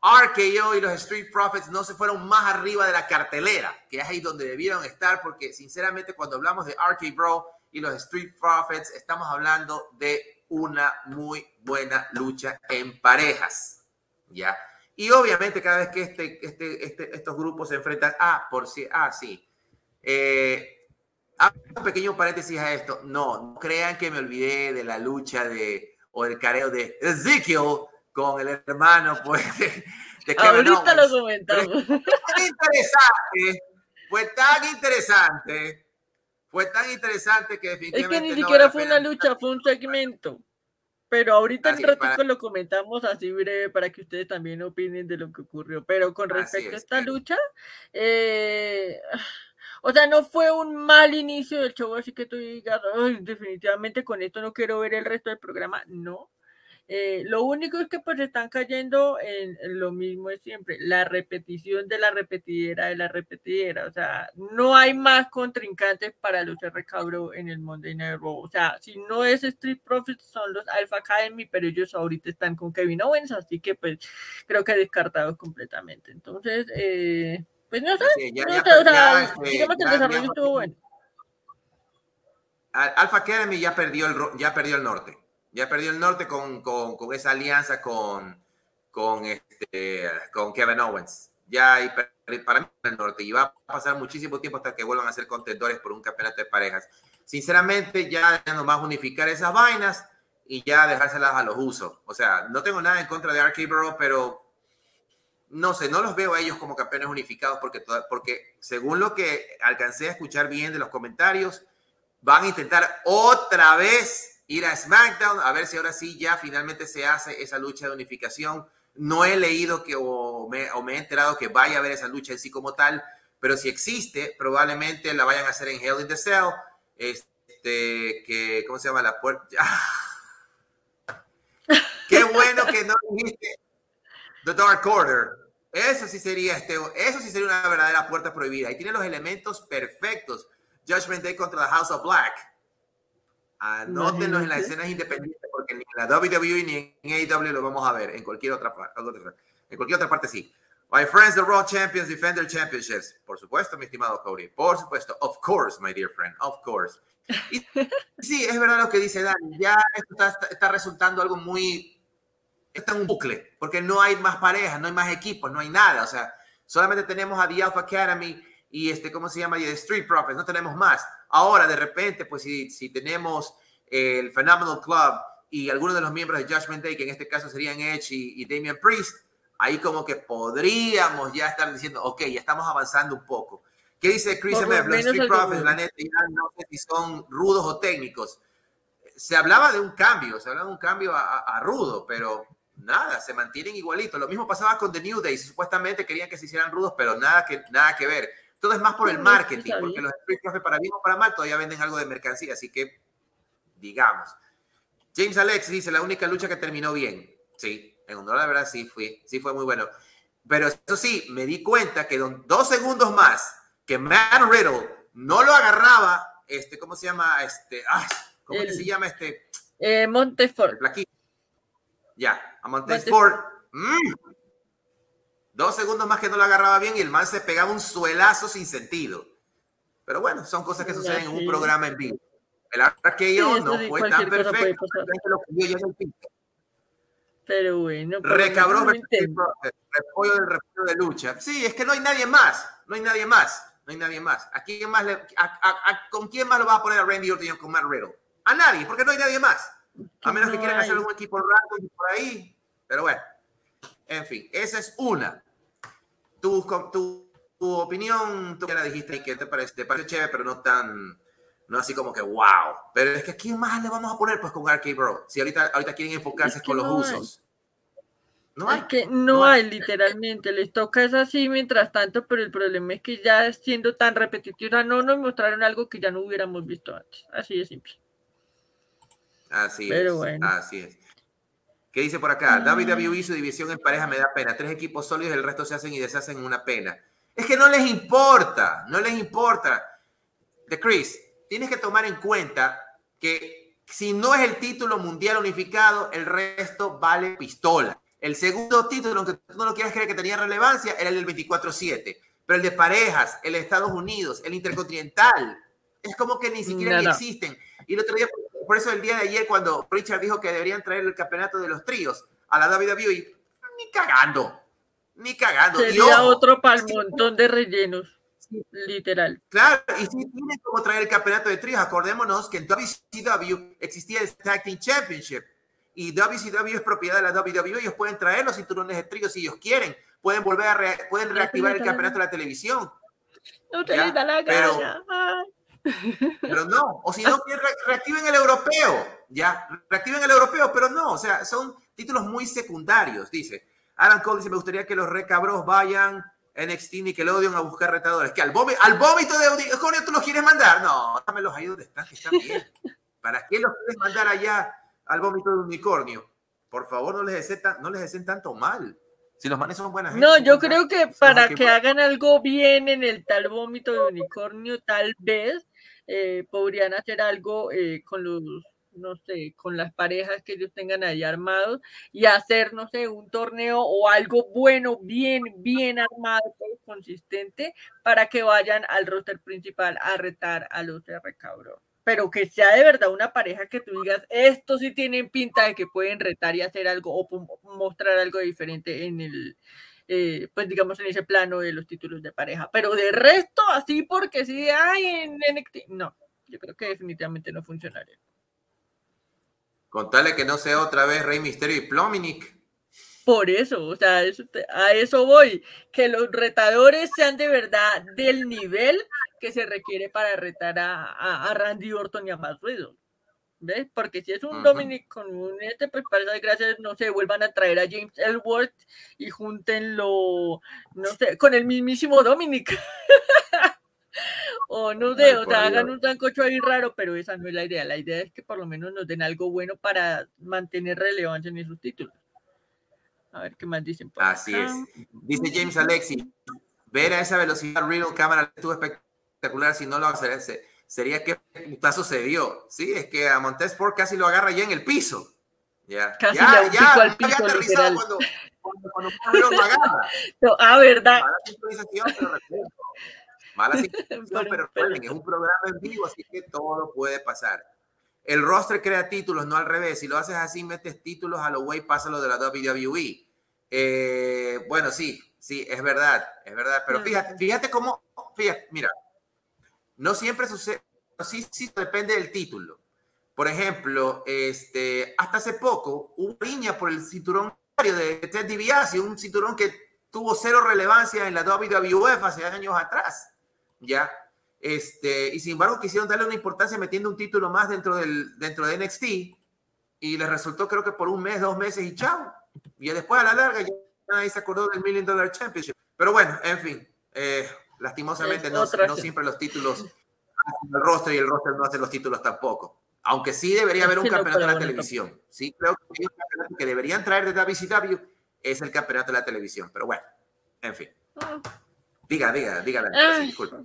RKO y los Street Profits no se fueron más arriba de la cartelera, que es ahí donde debieron estar, porque sinceramente cuando hablamos de RK Bro y los Street Profits, estamos hablando de una muy buena lucha en parejas, ¿ya? Y obviamente cada vez que este, este, este estos grupos se enfrentan, ah, por si, ah, sí, eh, un pequeño paréntesis a esto. No, no crean que me olvidé de la lucha de o el careo de Ezekiel con el hermano, pues. De, Ahorita lo comentamos. Fue tan interesante, fue tan interesante, fue tan interesante que definitivamente. Es que ni siquiera fue una lucha, fue un segmento. Pero ahorita en ratito lo comentamos así breve para que ustedes también opinen de lo que ocurrió. Pero con respecto a esta lucha, eh o sea, no fue un mal inicio del show, así que tú digas, definitivamente con esto no quiero ver el resto del programa. No. Eh, lo único es que pues están cayendo en, lo mismo de siempre, la repetición de la repetidera de la repetidera. O sea, no hay más contrincantes para los RK en el Monday Night Raw. O sea, si no es Street Profits, son los Alpha Academy, pero ellos ahorita están con Kevin Owens, así que pues creo que descartados completamente. Entonces, eh, pues no sé, ya, no sé, o sea, este, digamos que el desarrollo estuvo bueno. Alpha Academy ya perdió el, ya perdió el norte. Ya perdió el norte con, con, con esa alianza con, con, este, con Kevin Owens. Ya hay para mí el norte. Y va a pasar muchísimo tiempo hasta que vuelvan a ser contendores por un campeonato de parejas. Sinceramente, ya nomás unificar esas vainas y ya dejárselas a los usos. O sea, no tengo nada en contra de Arcade pero no sé, no los veo a ellos como campeones unificados porque, porque según lo que alcancé a escuchar bien de los comentarios, van a intentar otra vez ir a SmackDown a ver si ahora sí ya finalmente se hace esa lucha de unificación. No he leído que o me, he enterado que vaya a haber esa lucha en sí como tal, pero si existe, probablemente la vayan a hacer en Hell in the Cell. Este, que, ¿cómo se llama la puerta? Qué bueno que no dijiste The Dark Order. Eso sí sería este, eso sí sería una verdadera puerta prohibida. Ahí tiene los elementos perfectos. Judgment Day contra The House of Black. Anótenlos en las escenas independientes porque ni en la WWE ni en AEW lo vamos a ver. En cualquier otra parte. En cualquier otra parte sí. My friends, the Raw Champions defend their championships. Por supuesto, mi estimado Cody. Por supuesto. Of course, my dear friend. Of course. Y, sí, es verdad lo que dice Dani. Ya esto está, está resultando algo muy está en un bucle, porque no hay más parejas, no hay más equipos, no hay nada. O sea, solamente tenemos a The Alpha Academy y este, ¿cómo se llama? Y The Street Profits, no tenemos más. Ahora, de repente, pues si, si tenemos el Phenomenal Club y algunos de los miembros de Judgment Day, que en este caso serían Edge y, Damian Priest, ahí como que podríamos ya estar diciendo, ok, ya estamos avanzando un poco. ¿Qué dice Chris Emmet? Los Street Profits, la neta, no sé si son rudos o técnicos. Se hablaba de un cambio, se hablaba de un cambio a, a rudo, pero nada, se mantienen igualitos. Lo mismo pasaba con The New Day, supuestamente querían que se hicieran rudos, pero nada que, nada que ver. Todo es más por el marketing, porque los Street para bien o para mal, todavía venden algo de mercancía, así que, digamos. James Alex dice, la única lucha que terminó bien. Sí, en honor la verdad sí fue, sí fue muy bueno. Pero eso sí, me di cuenta que dos segundos más que Man Riddle no lo agarraba, este, ¿cómo se llama? Este, ah, ¿cómo se llama este? Eh, Montefort. Ya, a Montesport. Mm. Dos segundos más que no lo agarraba bien y el man se pegaba un suelazo sin sentido. Pero bueno, son cosas que suceden en un programa en vivo. El arqueo no fue tan perfecto. Pero bueno. Recabró el repollo del repollo de lucha. Sí, es que no hay nadie más. No hay nadie más. No hay nadie más. ¿A quién más le, ¿Con quién más lo va a poner a Randy Orton con Matt Riddle? A nadie, porque no hay nadie más. A menos que quieran hacer un equipo raro por ahí. Pero bueno, en fin, esa es una. Tu, tu, tu opinión, tú ya la dijiste y que te parece, te parece chévere, pero no tan, no así como que wow. Pero es que ¿a quién más le vamos a poner pues con Arcade Bro? Si ahorita, ahorita quieren enfocarse con los usos. No hay. Es que no, hay, literalmente, les toca es así mientras tanto, pero el problema es que ya siendo tan repetitiva, no nos mostraron algo que ya no hubiéramos visto antes. Así de simple. Así es. Así es. ¿Qué dice por acá? Ah. WWE su división en pareja me da pena. Tres equipos sólidos, el resto se hacen y deshacen en una pena. Es que no les importa, no les importa. De Chris, tienes que tomar en cuenta que si no es el título mundial unificado, el resto vale pistola. El segundo título, aunque tú no lo quieras creer que tenía relevancia, era el del 24-7. Pero el de parejas, el de Estados Unidos, el intercontinental, es como que ni siquiera existen. Y el otro día, por eso el día de ayer, cuando Richard dijo que deberían traer el campeonato de los tríos a la WWE, ni cagando, ni cagando. Sería otro para el montón de rellenos. Literal. Claro, y si tienen como traer el campeonato de tríos, acordémonos que en WCW existía el Tag Team Championship y WCW es propiedad de la WWE, ellos pueden traer los cinturones de tríos si ellos quieren, pueden volver a pueden reactivar el campeonato de la televisión. No te da la gana. Pero, no, o si no, reactiven el europeo, ya, reactiven el europeo, pero no, o sea, son títulos muy secundarios, dice. Alan Cole dice, me gustaría que los recabros vayan NXT Nickelodeon a buscar retadores. ¿Que al, vómito, al vómito de unicornio tú los quieres mandar? No, dámelos ahí donde están, que están bien. ¿Para qué los quieres mandar allá al vómito de unicornio? Por favor, no les deseen, no les deseen tanto mal. Si los manes son buenas. No, yo creo que para que, hagan algo bien en el tal vómito de unicornio, tal vez eh, podrían hacer algo eh, con los no sé, con las parejas que ellos tengan ahí armados y hacer, no sé, un torneo o algo bueno, bien, bien armado, consistente, para que vayan al roster principal a retar a los R cabrón. Pero que sea de verdad una pareja que tú digas, estos sí tienen pinta de que pueden retar y hacer algo o mostrar algo diferente en el, eh, pues digamos en ese plano de los títulos de pareja. Pero de resto, así porque sí, hay en NXT, no, yo creo que definitivamente no funcionaría. Contarle que no sea otra vez Rey Misterio y Plominic. Por eso, o sea, a eso voy, que los retadores sean de verdad del nivel que se requiere para retar a, Randy Orton y a más ruido. ¿Ves? Porque si es un Dominic con un este, pues para gracias, no sé, vuelvan a traer a James Ellsworth y júntenlo, no sé, con el mismísimo Dominic. o no sé, o sea, hagan un sancocho ahí raro, pero esa no es la idea. La idea es que por lo menos nos den algo bueno para mantener relevancia en esos títulos. A ver qué más dicen. Así es. Dice James Alexi, ver a esa velocidad real cámara estuvo espectacular. Si no lo hace, sería que putazo se dio. Sí, es que a Montesport casi lo agarra ya en el piso. Ya, casi ya, ya, al piso, ya cuando, cuando, cuando, lo agarra. No, ah, verdad. pero Mala situación, pero es un programa en vivo, así que todo puede pasar. El roster crea títulos, no al revés. Si lo haces así, metes títulos a lo way, pásalo de la WWE. Eh, bueno, sí, sí, es verdad, es verdad. Pero fíjate, fíjate cómo, fíjate, mira, no siempre sucede, sí, sí depende del título. Por ejemplo, este, hasta hace poco hubo riña por el cinturón de Ted DiBiase, un cinturón que tuvo cero relevancia en la WWF hace años atrás. ¿ya? Este, y sin embargo quisieron darle una importancia metiendo un título más dentro, del, dentro de NXT y les resultó creo que por un mes, dos meses y chao. Y después a la larga ya nadie se acordó del Million Dollar Championship. Pero bueno, en fin, eh, lastimosamente no, no, siempre los títulos hacen el roster y el roster no hace los títulos tampoco. Aunque sí debería haber un campeonato de la televisión. Sí, creo que un campeonato que deberían traer de WCW es el campeonato de la televisión. Pero bueno, en fin. Ah. Diga, diga, diga, disculpa.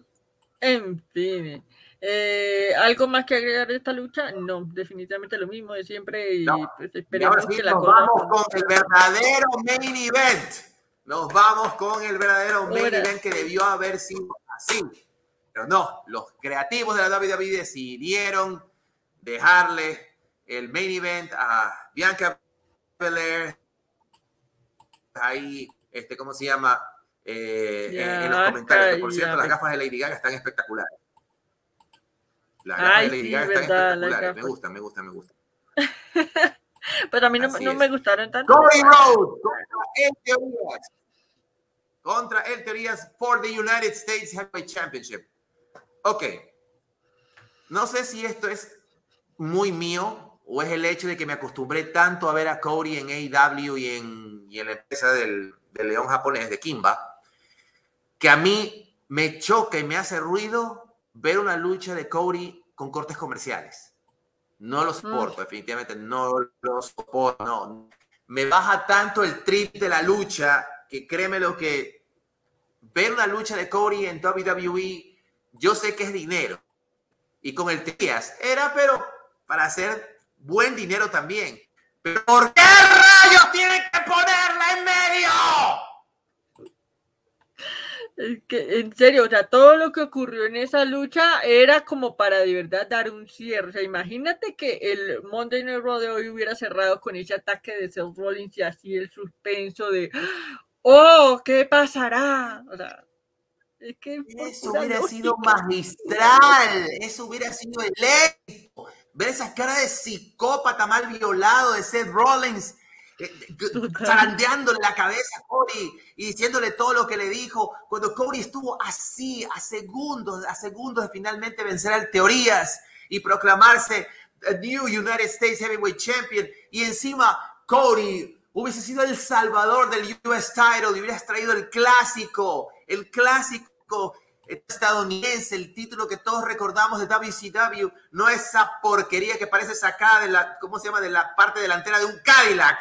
En fin. Eh, ¿Algo más que agregar de esta lucha? No, definitivamente lo mismo de siempre y pues esperemos que la nos vamos con el verdadero main event. Nos vamos con el verdadero main event que debió haber sido así. Pero no, los creativos de la WWE decidieron dejarle el main event a Bianca Belair. Ahí, este, ¿cómo se llama? Eh, en, los comentarios. por cierto, las gafas de Lady Gaga están espectaculares. Las gafas de Lady Gaga están espectaculares. Me gustan, me gustan, me gustan. Pero a mí no, no me gustaron tanto. Cody Rhodes contra el Teorías. For the United States Heavyweight Championship. Ok. No sé si esto es muy mío o es el hecho de que me acostumbré tanto a ver a Cody en AEW y en, y en la empresa del, del león japonés, de Kimba, que a mí me choca y me hace ruido ver una lucha de Cody con cortes comerciales. No lo soporto, mm. definitivamente no lo soporto. No. Me baja tanto el trip de la lucha que créeme lo que ver una lucha de Cody en WWE, yo sé que es dinero. Y con el Tías era, pero para hacer buen dinero también. Pero ¿por qué rayos tienen que ponerla en medio? en serio, o sea, todo lo que ocurrió en esa lucha era como para de verdad dar un cierre. O sea, imagínate que el Monday Night Raw de hoy hubiera cerrado con ese ataque de Seth Rollins y así el suspenso de, oh, ¿qué pasará? O sea, es que eso hubiera sido magistral, eso hubiera sido el éxito. Ver esa cara de psicópata mal violado de Seth Rollins zarandeándole la cabeza a Cody y diciéndole todo lo que le dijo, cuando Cody estuvo así, a segundos, a segundos de finalmente vencer al Teorías y proclamarse New United States Heavyweight Champion, y encima Cody hubiese sido el salvador del US title, y hubieras traído el clásico, el clásico estadounidense, el título que todos recordamos de WCW, no esa porquería que parece sacada de la, ¿cómo se llama?, de la parte delantera de un Cadillac.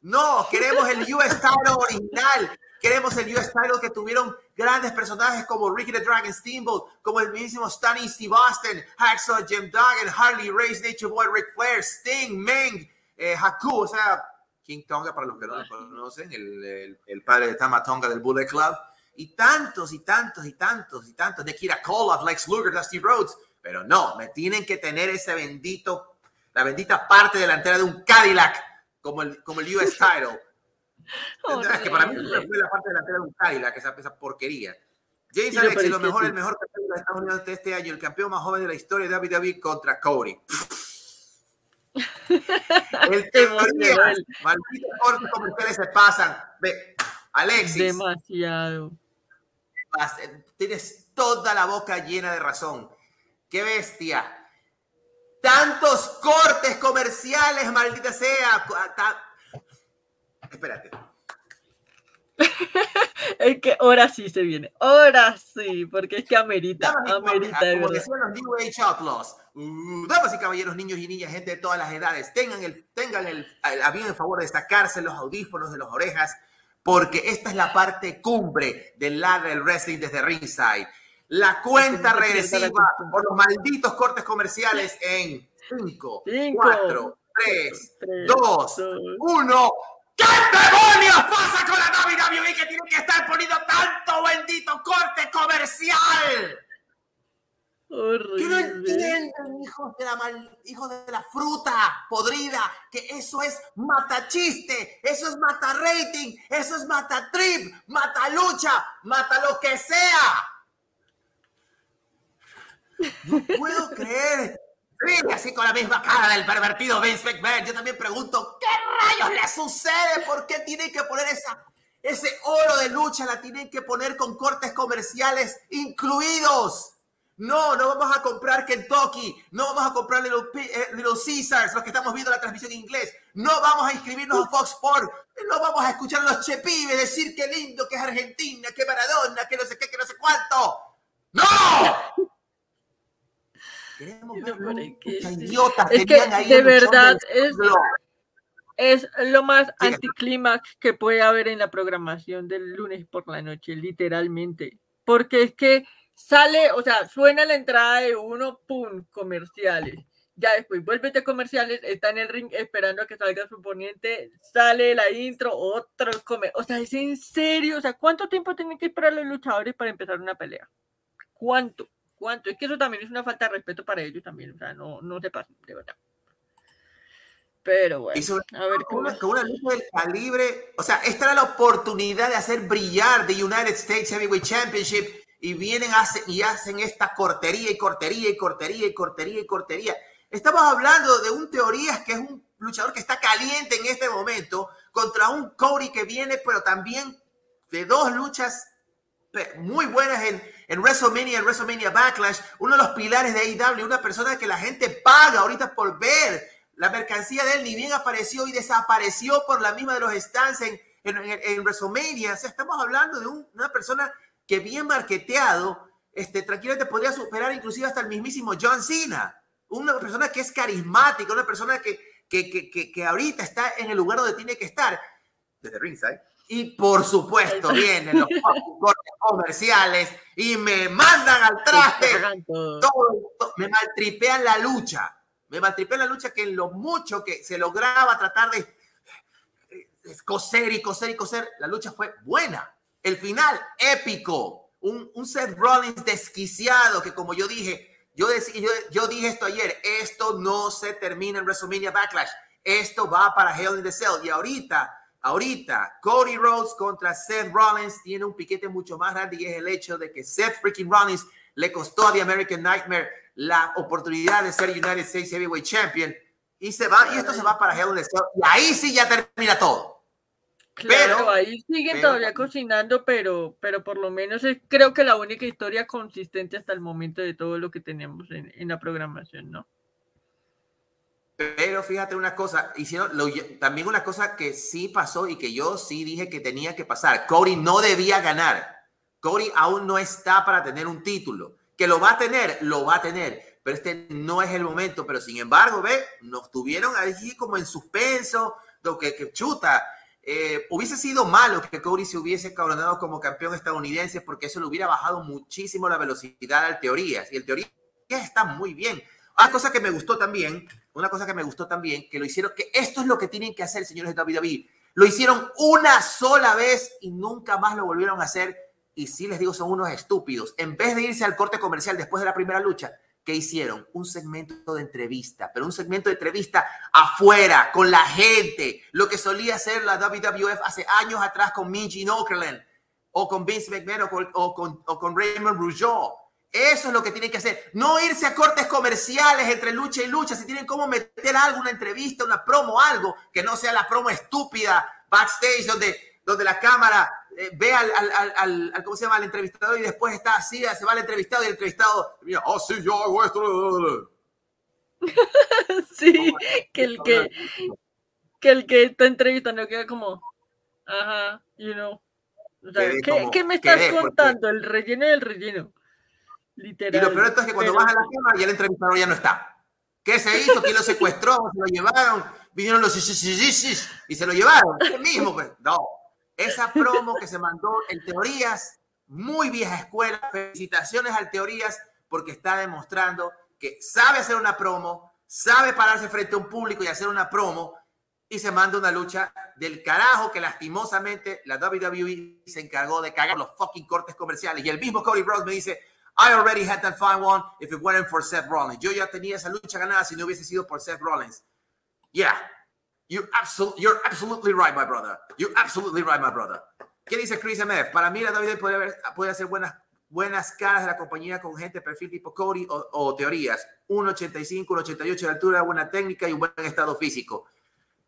No, queremos el US title original. Queremos el US title que tuvieron grandes personajes como Ricky the Dragon Steamboat, como el mismísimo Stunning Steve Austin, Hacksaw Jim Duggan, Harley Race, Nature Boy Ric Flair, Sting, Meng, eh, Haku, o sea, King Tonga, para los que no lo conocen, el, el, padre de Tama Tonga del Bullet Club, y tantos y tantos y tantos y tantos, de Kira Koloff, Lex Luger, Dusty Rhodes, pero no, me tienen que tener ese bendito, la bendita parte delantera de un Cadillac como el, como el US title. es que para mí fue la parte delantera de un Cadillac, esa, esa porquería. James Alex, lo mejor, el mejor campeón de Estados Unidos de este año, el campeón más joven de la historia de WWE contra Cody. el teoría, malditos cortes comerciales se pasan. Ve, Alexis. Demasiado. Tienes toda la boca llena de razón. Qué bestia Tantos cortes comerciales, maldita sea. Espérate. es que ahora sí se viene, ahora sí, porque es que amerita, amerita. Como decían los New Age Outlaws, uh, damas y caballeros, niños y niñas, gente de todas las edades, tengan el, tengan el, el, bien en favor de destacarse los audífonos de las orejas, porque esta es la parte cumbre del lado del wrestling desde ringside la cuenta regresiva por los malditos cortes comerciales en 5, 4, 3, 2, 1. ¿Qué demonios pasa con la WWE que tiene que estar poniendo tanto bendito corte comercial? Horrible. Que no entienden, hijos de, la mal, hijos de la fruta podrida, que eso es mata chiste, eso es mata rating, eso es mata trip, mata lucha, mata lo que sea. No puedo creer. Sí, así con la misma cara del pervertido Vince McMahon. Yo también pregunto, ¿qué rayos le sucede? ¿Por qué tienen que poner ese oro de lucha? La tienen que poner con cortes comerciales incluidos. No, no vamos a comprar Kentucky, no vamos a comprar Little, eh, Little, Caesars, los que estamos viendo la transmisión en inglés, no vamos a inscribirnos a Fox Sports, no vamos a escuchar a los chepibes decir qué lindo que es Argentina, que Maradona, que no sé qué, que no sé cuánto. ¡No! Queremos ver es que de verdad es, es, lo más anticlímax que puede haber en la programación del lunes por la noche, literalmente. Porque es que sale, o sea, suena la entrada de uno, pum, comerciales. Ya después vuelve comerciales, está en el ring esperando a que salga su oponente, sale la intro, otro comer. O sea, es en serio, o sea, ¿cuánto tiempo tienen que esperar los luchadores para empezar una pelea? ¿Cuánto? ¿Cuánto? Es que eso también es una falta de respeto para ellos también, o sea, no, no se pasen, de verdad. Pero bueno, a ver con una, con una lucha del calibre, o sea, esta era la oportunidad de hacer brillar the United States Heavyweight Championship y vienen y hacen esta cortería y cortería y cortería y cortería y cortería. Estamos hablando de un Teorías que es un luchador que está caliente en este momento contra un Cody que viene, pero también de dos luchas muy buenas en, en WrestleMania, en WrestleMania Backlash, uno de los pilares de AEW, una persona que la gente paga ahorita por ver. La mercancía de él ni bien apareció y desapareció por la misma de los stands en, en, WrestleMania. O sea, estamos hablando de una persona que bien marketeado, este, tranquilamente podría superar inclusive hasta el mismísimo John Cena. Una persona que es carismática, una persona que, que, que, que ahorita está en el lugar donde tiene que estar, desde ringside y por supuesto vienen los cortes comerciales y me mandan al traste. me maltripean la lucha. Me maltripé en la lucha que en lo mucho que se lograba tratar de coser y coser y coser, la lucha fue buena. El final, épico. Un, un Seth Rollins desquiciado que como yo dije, yo, yo, dije esto ayer, esto no se termina en WrestleMania Backlash. Esto va para Hell in the Cell. Y ahorita, ahorita, Cody Rhodes contra Seth Rollins tiene un piquete mucho más grande y es el hecho de que Seth freaking Rollins le costó a The American Nightmare la oportunidad de ser United States Heavyweight Champion y se va, y esto se va para Hell in the Cell, y ahí sí ya termina todo. Pero ahí siguen todavía cocinando, pero, pero por lo menos es, creo que la única historia consistente hasta el momento de todo lo que tenemos en, en la programación, ¿no? Pero fíjate una cosa, hicieron también una cosa que sí pasó y que yo sí dije que tenía que pasar. Cody no debía ganar. Cody aún no está para tener un título. Que lo va a tener, lo va a tener pero este no es el momento. Pero sin embargo, ve, nos tuvieron allí como en suspenso, lo que, que chuta. Eh, hubiese sido malo que Cody se hubiese coronado como campeón estadounidense porque eso le hubiera bajado muchísimo la velocidad al teorías. Y el teoría está muy bien. Una cosa que me gustó también, una cosa que me gustó también, que lo hicieron, que esto es lo que tienen que hacer, señores de WWE. Lo hicieron una sola vez y nunca más lo volvieron a hacer. Y sí les digo, son unos estúpidos. En vez de irse al corte comercial después de la primera lucha, ¿qué hicieron? Un segmento de entrevista, pero un segmento de entrevista afuera, con la gente, lo que solía hacer la WWF hace años atrás con Minji Okerlund, o con Vince McMahon, o con, o con, Raymond Rougeau. Eso es lo que tienen que hacer. No irse a cortes comerciales entre lucha y lucha. Si tienen cómo meter algo, una entrevista, una promo, algo que no sea la promo estúpida backstage donde, donde la cámara eh, ve al, al, al, ¿cómo se llama? Al entrevistador y después está así, se va al entrevistado y el entrevistado, mira, oh, sí, yo hago esto. sí, que el que, que el que está entrevistando queda como, ajá, you know. ¿qué, ¿qué, me estás contando? El relleno del relleno. Literal. Y lo peor es que cuando vas a la cámara ya el entrevistador ya no está. ¿Qué se hizo? ¿Quién lo secuestró? ¿Se lo llevaron? Vinieron los y se lo llevaron. El mismo, pues. No. Esa promo que se mandó en teorías, muy vieja escuela. Felicitaciones al teorías porque está demostrando que sabe hacer una promo, sabe pararse frente a un público y hacer una promo y se manda una lucha del carajo que lastimosamente la WWE se encargó de cagar los fucking cortes comerciales. Y el mismo Cody Rhodes me dice, I already had that fine one if it wasn't for Seth Rollins. Yo ya tenía esa lucha ganada si no hubiese sido por Seth Rollins. Yeah, You absolutely, you're absolutely right, my brother. You're absolutely right, my brother. ¿Qué dice Chris MF? Para mí la WWE puede, puede hacer buenas, buenas caras de la compañía con gente de perfil tipo Cody o, o teorías. 1.85, 1.88 de altura, buena técnica y un buen estado físico.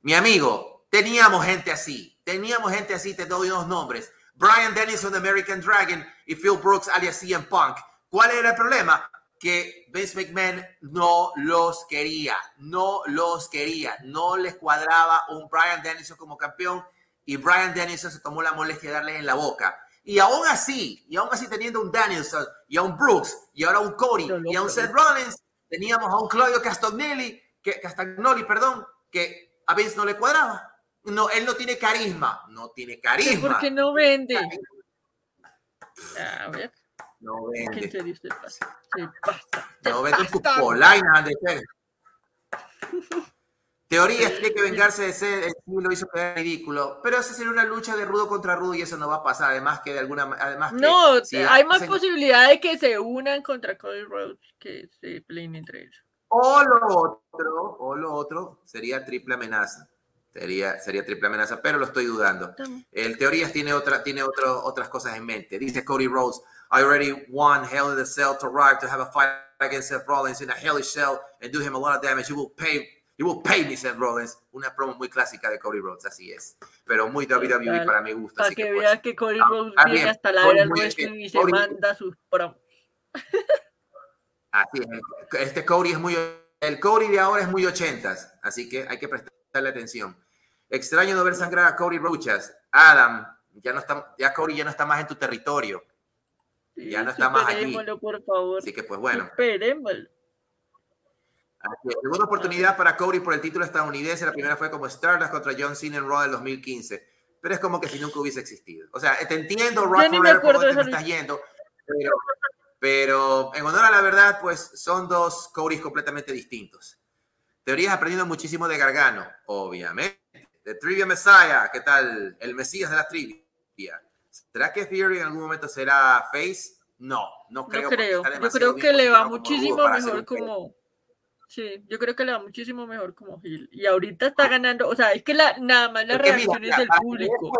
Mi amigo, teníamos gente así. Teníamos gente así, te doy unos nombres. Brian Dennison de American Dragon y Phil Brooks alias CM Punk. ¿Cuál era el problema? Que Vince McMahon no los quería, no los quería, no les cuadraba un Brian Dennison como campeón y Brian Dennison se tomó la molestia de darle en la boca. Y aún así, y aún así teniendo un Danielson y a un Brooks y ahora un Cody y a un Seth Rollins, teníamos a un Claudio Castagnoli, que, Castagnoli, perdón, que a Vince no le cuadraba. No, él no tiene carisma, no tiene carisma. Porque no vende. A ver. No vende. No vende tus polainas de. Teorías tiene que vengarse de ser, el lo hizo quedar ridículo, pero esa sería una lucha de rudo contra rudo y eso no va a pasar, además que de alguna además No, hay más posibilidad de que se unan contra Cody Rhodes que se peleen entre ellos. O lo otro, o lo otro sería triple amenaza. Sería, sería triple amenaza, pero lo estoy dudando. El Teorías tiene, otra, tiene otro, otras cosas en mente. Dice Cody Rhodes, I already won Hell in the Cell to arrive to have a fight against Seth Rollins in a hellish cell and do him a lot of damage. You will pay, you will pay me, Seth Rollins. Una promo muy clásica de Cody Rhodes, así es. Pero muy WWE para mi gusto. Para que, que veas que Cody Rhodes viene hasta la hora del y se manda sus promos. Así es. Este Cody es muy. El Cody de ahora es muy ochentas, así que hay que prestarle atención. Extraño no ver sangrar a Cody Rochas. Adam, ya no está, ya Cody ya no está más en tu territorio ya no está más aquí. por favor. Así que pues bueno. Esperémoslo. segunda oportunidad para Cody por el título estadounidense. La primera fue como Stardust contra John Cena en Raw del 2015. Pero es como que si nunca hubiese existido. O sea, te entiendo, Rock Forever, por donde me estás yendo. Pero, en honor a la verdad, pues son dos Codys completamente distintos. Teorías aprendiendo muchísimo de Gargano, obviamente. De Trivia Messiah, ¿qué tal? El Mesías de la trivia. ¿Será que Theory en algún momento será face? No, no creo. No creo. Yo creo que le va muchísimo mejor como. Sí, yo creo que le va muchísimo mejor como Gil. Y ahorita está ganando, o sea, es que la, nada más las reacciones del público.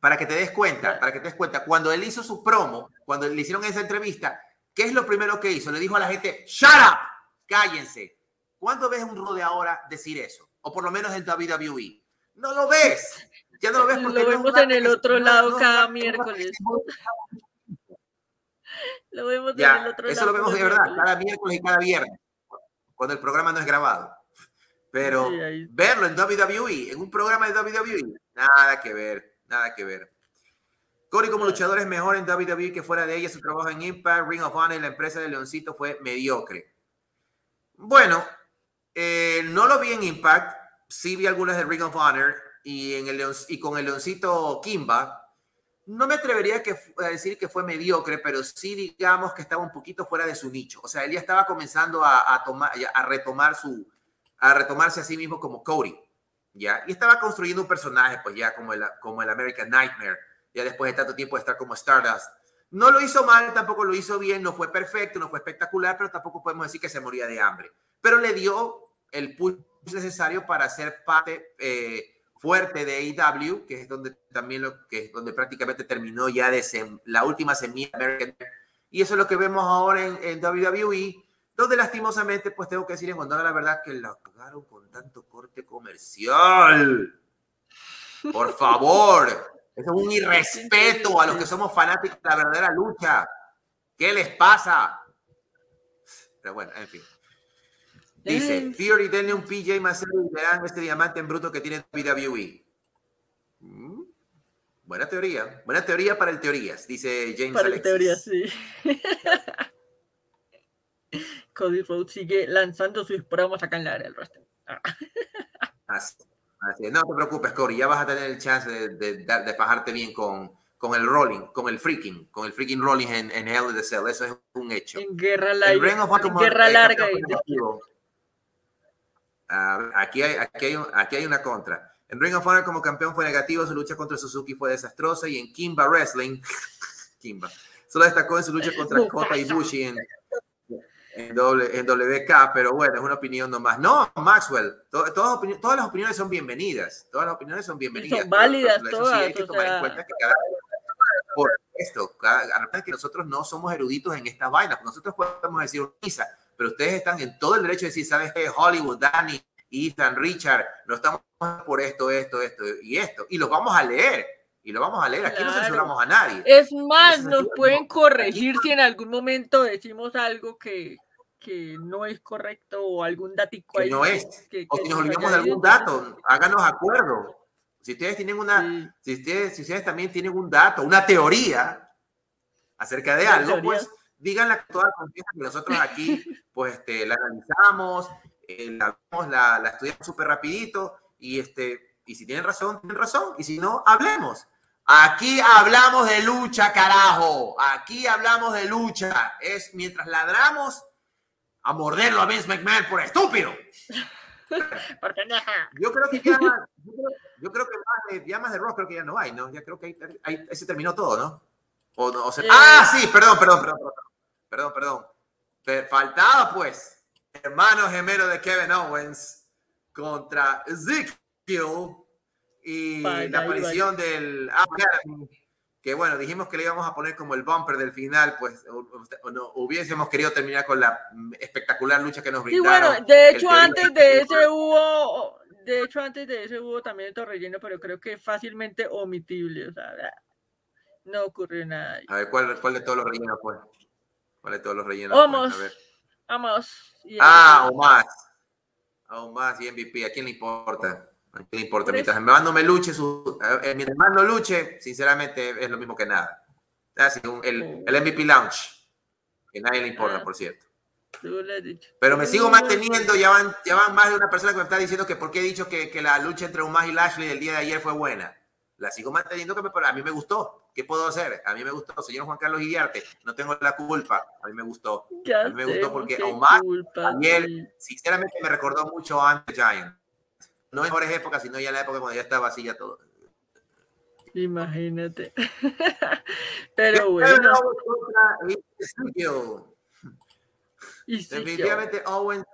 Para que te des cuenta, para que te des cuenta, cuando él hizo su promo, cuando le hicieron esa entrevista, ¿qué es lo primero que hizo? Le dijo a la gente, ¡Shut up! ¡Cállense! ¿Cuándo ves un Rode ahora decir eso? O por lo menos en WWE. No lo ves. Ya no lo ves porque lo vemos en el otro lado cada miércoles. Lo vemos ya, en el otro eso lo vemos de verdad, cada miércoles y cada viernes, cuando el programa no es grabado. Pero verlo en WWE, en un programa de WWE, nada que ver, nada que ver. Corey como luchador es mejor en WWE que fuera de ella. Su trabajo en Impact, Ring of Honor y la empresa de Leoncito fue mediocre. Bueno, eh, no lo vi en Impact. Sí vi algunas de Ring of Honor y, en el y con el Leoncito Kimba no me atrevería a decir que fue mediocre, pero sí digamos que estaba un poquito fuera de su nicho. O sea, él ya estaba comenzando a, tomar, a, retomar su, a retomarse a sí mismo como Cody, ¿ya? Y estaba construyendo un personaje, pues ya como el, como el American Nightmare, ya después de tanto tiempo de estar como Stardust. No lo hizo mal, tampoco lo hizo bien, no fue perfecto, no fue espectacular, pero tampoco podemos decir que se moría de hambre. Pero le dio el push necesario para ser parte... Eh, fuerte de AEW, que es donde también lo que es donde prácticamente terminó ya de la última semilla American. Y eso es lo que vemos ahora en, en, WWE, donde lastimosamente, pues tengo que decir en cuanto a la verdad que la cagaron con tanto corte comercial. Por favor, eso es un irrespeto a los que somos fanáticos de la verdadera lucha. ¿Qué les pasa? Pero bueno, en fin. Dice, Fury, denle un PJ Marcelo y verán este diamante en bruto que tiene WWE. Mm, buena teoría. Buena teoría para el teorías, dice James Para el teorías, sí. Cody Rhodes sigue lanzando sus promos acá en la área del roster. Ah. así, No te preocupes, Cody, ya vas a tener el chance de, de, de, fajarte bien con, con el rolling, con el freaking, con el freaking rolling en, en Hell in the Cell. Eso es un hecho. En guerra, en guerra larga. Y aquí, hay, aquí, hay, aquí hay una contra. En Ring of Honor como campeón fue negativo, su lucha contra Suzuki fue desastrosa y en Kimba Wrestling, Kimba, solo destacó en su lucha contra Kota Ibushi en, en, doble, en WK, pero bueno, es una opinión nomás. No, Maxwell, todas, todas las opiniones son bienvenidas, todas las opiniones son bienvenidas. Son válidas todas. hay que tomar en cuenta que cada por esto, que nosotros no somos eruditos en esta vaina, nosotros podemos decir misa, pero ustedes están en todo el derecho de decir, ¿sabes qué? Hollywood, Danny, Ethan, Richard, no estamos por esto, esto, esto y esto. Y los vamos a leer. Y lo vamos a leer. Aquí no censuramos a nadie. Es más, nos pueden corregir si en algún momento decimos algo que, que no es correcto o algún datico que no es. o si nos olvidamos de algún dato, háganos acuerdo. Si ustedes tienen una, si, ustedes, si ustedes también tienen un dato, una teoría acerca de algo, pues díganla con toda confianza que nosotros aquí pues este, la analizamos, eh, la, la, la, estudiamos súper rapidito y, este, y si tienen razón, tienen razón, y si no, hablemos. Aquí hablamos de lucha, carajo. Aquí hablamos de lucha. Es mientras ladramos a morderlo a Vince McMahon por estúpido. yo creo que ya, yo creo, que más de, ya más de rock creo que ya no hay, ¿no? Ya creo que ahí, ahí, se terminó todo, ¿no? O, o sea, ah, sí, perdón, perdón, perdón, perdón, perdón. Faltaba pues, hermano gemelo de Kevin Owens contra Ezekiel y la aparición del que bueno, dijimos que le íbamos a poner como el bumper del final, pues no, hubiésemos querido terminar con la espectacular lucha que nos brindaron. Y bueno, de hecho antes de ese hubo, de hecho antes de ese hubo también otro relleno, pero creo que fácilmente omitible, o sea, no ocurrió nada. A ver, ¿cuál, cuál de todos los rellenos fue? ¿Cuál de todos los rellenos? Vamos, vamos. Ah, o más. Aún más y MVP. ¿A quién le importa? ¿A quién le importa? Mientras mi hermano me luche, su, eh, mientras no luche, sinceramente es lo mismo que nada. El, el MVP Launch, que nadie le importa, ah. por cierto. Pero me sigo manteniendo, ya van, ya van más de una persona que me está diciendo que por qué he dicho que, que la lucha entre Umar y Lashley el día de ayer fue buena. La sigo manteniendo, pero a mí me gustó. ¿Qué puedo hacer? A mí me gustó. Señor Juan Carlos Iriarte, no tengo la culpa. A mí me gustó. a mí me gustó porque Omar, Daniel, sinceramente me recordó mucho a Giant. No en mejores épocas, sino ya en la época cuando ya estaba así ya todo. Imagínate. pero bueno. Definitivamente Owens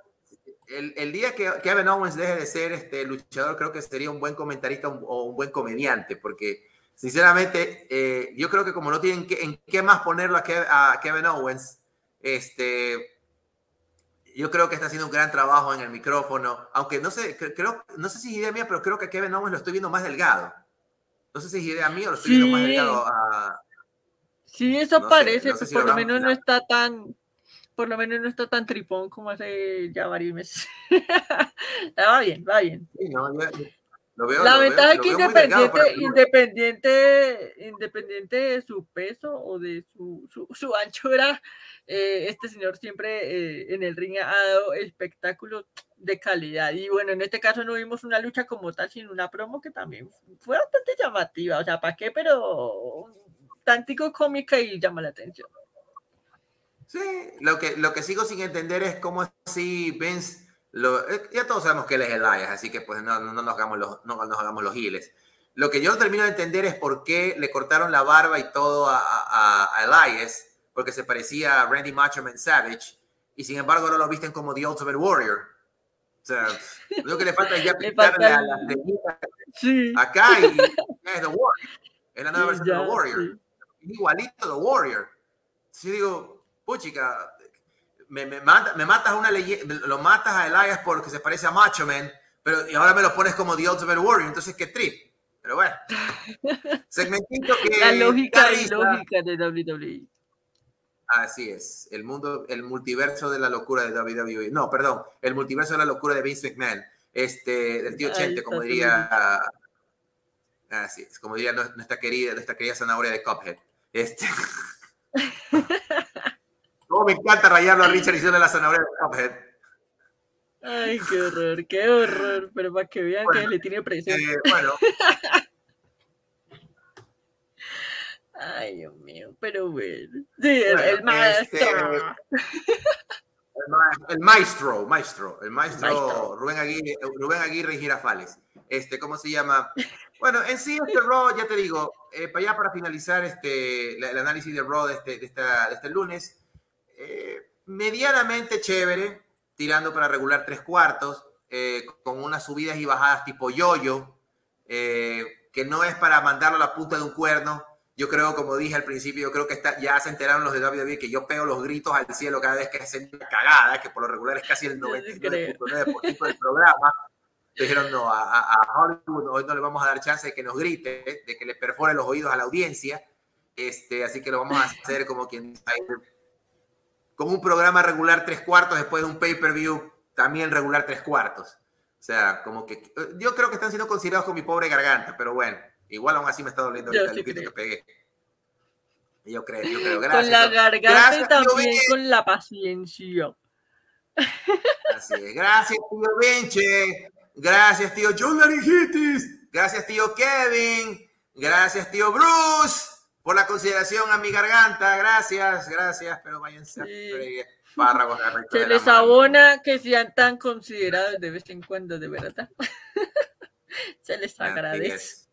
el, día que Kevin Owens deje de ser este luchador, creo que sería un buen comentarista o un buen comediante, porque sinceramente, eh, yo creo que como no tienen que, en qué más ponerlo a, Kevin Owens, este, yo creo que está haciendo un gran trabajo en el micrófono, aunque no sé, creo, no sé si es idea mía, pero creo que Kevin Owens lo estoy viendo más delgado. No sé si es idea mía o lo estoy viendo más delgado. sí, eso parece, pues por lo menos no está tan por lo menos no está tan tripón como hace ya varios meses. va bien, va bien. la ventaja es que independiente, independiente, independiente de su peso o de su, su, anchura, eh, este señor siempre eh, en el ring ha dado espectáculos de calidad. Y bueno, en este caso no vimos una lucha como tal, sino una promo que también fue bastante llamativa. O sea, ¿para qué? Pero tantico cómica y llama la atención. Sí, lo que, lo que sigo sin entender es cómo así Vince, lo, eh, ya todos sabemos que él es Elias, así que pues no, no, nos, hagamos los, no nos hagamos los giles. Lo que yo no termino de entender es por qué le cortaron la barba y todo a, a, Elias, porque se parecía a Randy Macho Man Savage, y sin embargo ahora lo visten como The Ultimate Warrior. O sea, lo que le falta es ya pintarle a la sí. acá y es The Warrior. Es la nueva versión de The Warrior. Igualito The Warrior. Sí, digo, puchica, me, me, me matas una leyenda, lo matas a Elias porque se parece a Macho Man, pero y ahora me lo pones como The Ultimate Warrior, entonces qué trip. Pero bueno, segmentito que. La lógica y lógica de WWE. Así es, el mundo, el multiverso de la locura de WWE. No, perdón, el multiverso de la locura de Vince McMahon, este, del tío Chente, como diría, así es, como diría nuestra querida, nuestra querida zanahoria de Cuphead. Este. No, me encanta rayarlo a Richard y de la zanahoria de. Ay, qué horror, qué horror. Pero para que vean que le tiene presión. Eh, bueno. Ay, Dios mío, pero bueno. Sí, el, maestro. Este, el, maestro, maestro, el maestro, Rubén Aguirre, Rubén Aguirre y Girafales. Este, ¿cómo se llama? Bueno, en sí, este Raw, ya te digo, eh, para allá para finalizar este, el análisis de Raw de este, de, esta, de este lunes, eh, medianamente chévere, tirando para regular tres cuartos, eh, con unas subidas y bajadas tipo yoyo, eh, que no es para mandarlo a la punta de un cuerno. Yo creo, como dije al principio, yo creo que está, ya se enteraron los de WWE que yo pego los gritos al cielo cada vez que hacen una cagada, que por lo regular es casi el 99.9% del programa. Dijeron, no, a, Hollywood hoy no le vamos a dar chance de que nos grite, de que le perfore los oídos a la audiencia. Este, así que lo vamos a hacer como quien con un programa regular tres cuartos después de un pay-per-view también regular tres cuartos. O sea, como que eh, yo creo que están siendo considerados con mi pobre garganta, pero bueno, igual aún así me está doliendo el grito que pegué. Yo creo, yo creo. Gracias. Con la garganta y también con la paciencia. Así es. Gracias, tío Vinche. Gracias, tío John Larigitis. Gracias, tío Kevin. Gracias, tío Bruce por la consideración a mi garganta. Gracias, gracias, pero váyanse sí. Se les abona que sean tan considerados de vez en cuando, de verdad. Se les agradece.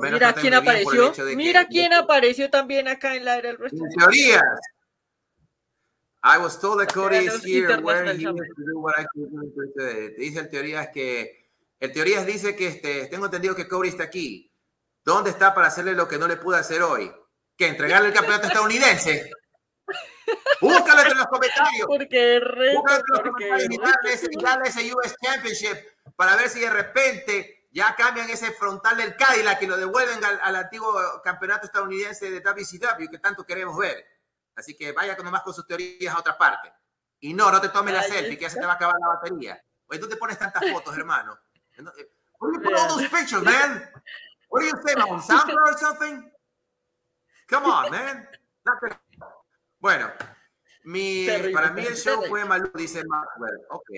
Mira quién apareció. Mira quién apareció también acá en la era del Teorías. I was told that Cody is here where he to do what I could do Dice el teorías que el teorías dice que este, tengo entendido que Cody está aquí. ¿Dónde está para hacerle lo que no le pude hacer hoy? ¿Que entregarle el campeonato estadounidense? Búscalo entre los comentarios. Porque Búscalo entre los comentarios y darle ese, US Championship para ver si de repente ya cambian ese frontal del Cadillac y lo devuelven al, antiguo campeonato estadounidense de WCW que tanto queremos ver. Así que vaya con nomás con sus teorías a otra parte. Y no, no te tomes la selfie, que ya se te va a acabar la batería. Oye, tú te pones tantas fotos, hermano. You put all those pictures, man? What do you say, on SoundCloud or something? Come on, man. Bueno, mi, para mí el show fue malo, dice Maxwell. Ok.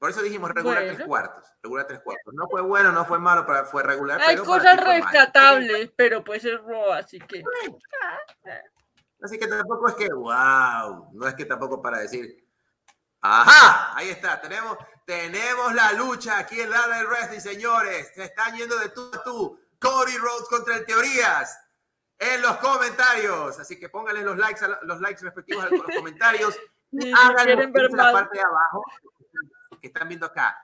Por eso dijimos regular tres cuartos. Regular tres cuartos. No fue bueno, no fue malo, pero fue regular. Hay cosas rescatables, pero pues es Raw, así que. Así que tampoco es que, wow, no es que tampoco para decir, ajá, ahí está, tenemos, tenemos la lucha aquí en la del Wrestling, señores. Se están yendo de tú a tú. Cody Rhodes contra el Teorías en los comentarios. Así que pónganle los likes, los likes respectivos a los comentarios. Háganlo en la parte de abajo que están viendo acá.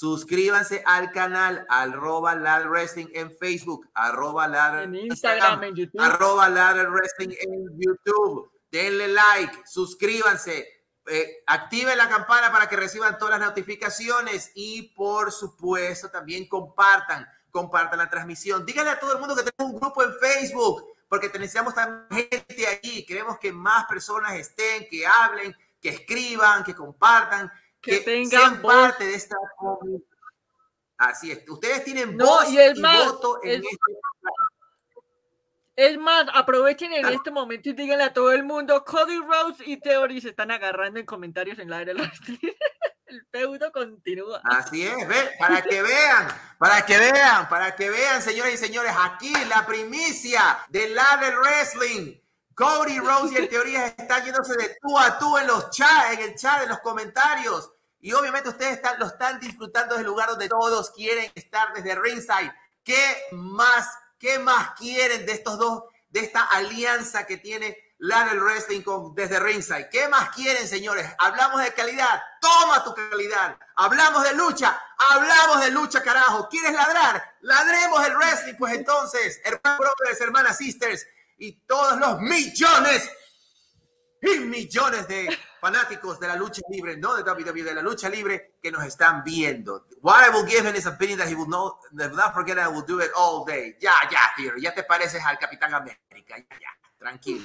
Suscríbanse al canal arroba Ladder Wrestling en Facebook, arroba Ladder en Instagram, en YouTube. arroba Ladder Wrestling en YouTube. Denle like, suscríbanse, eh, activen la campana para que reciban todas las notificaciones y por supuesto también compartan, compartan la transmisión. Díganle a todo el mundo que tenemos un grupo en Facebook porque necesitamos también gente allí. Queremos que más personas estén, que hablen, que escriban, que compartan, que, tengan parte de esta comunidad. Así es. Ustedes tienen voz y, voto en este es más, aprovechen en este momento y díganle a todo el mundo, Cody Rose y Theory se están agarrando en comentarios en la área El feudo continúa. Así es, ¿ve? para que vean, para que vean, para que vean, señores y señores, aquí la primicia del Ladder Wrestling. Cody Rose y el Teoría están yéndose de tú a tú en los chats, en el chat, en los comentarios. Y obviamente ustedes están, lo están disfrutando del lugar donde todos quieren estar desde ringside. ¿Qué más ¿Qué más quieren de estos dos, de esta alianza que tiene Ladder Wrestling con, desde Ringside? ¿Qué más quieren, señores? Hablamos de calidad, toma tu calidad. Hablamos de lucha, hablamos de lucha, carajo. ¿Quieres ladrar? Ladremos el wrestling, pues entonces, hermanos, brothers, hermanas, sisters y todos los millones y millones de fanáticos de la lucha libre, no de WWE, de la lucha libre que nos están viendo. What I will give him is a opinion that he will not, not forget I will do it all day. Ya, ya, Theory, ya te pareces al Capitán América, ya, ya, tranquilo.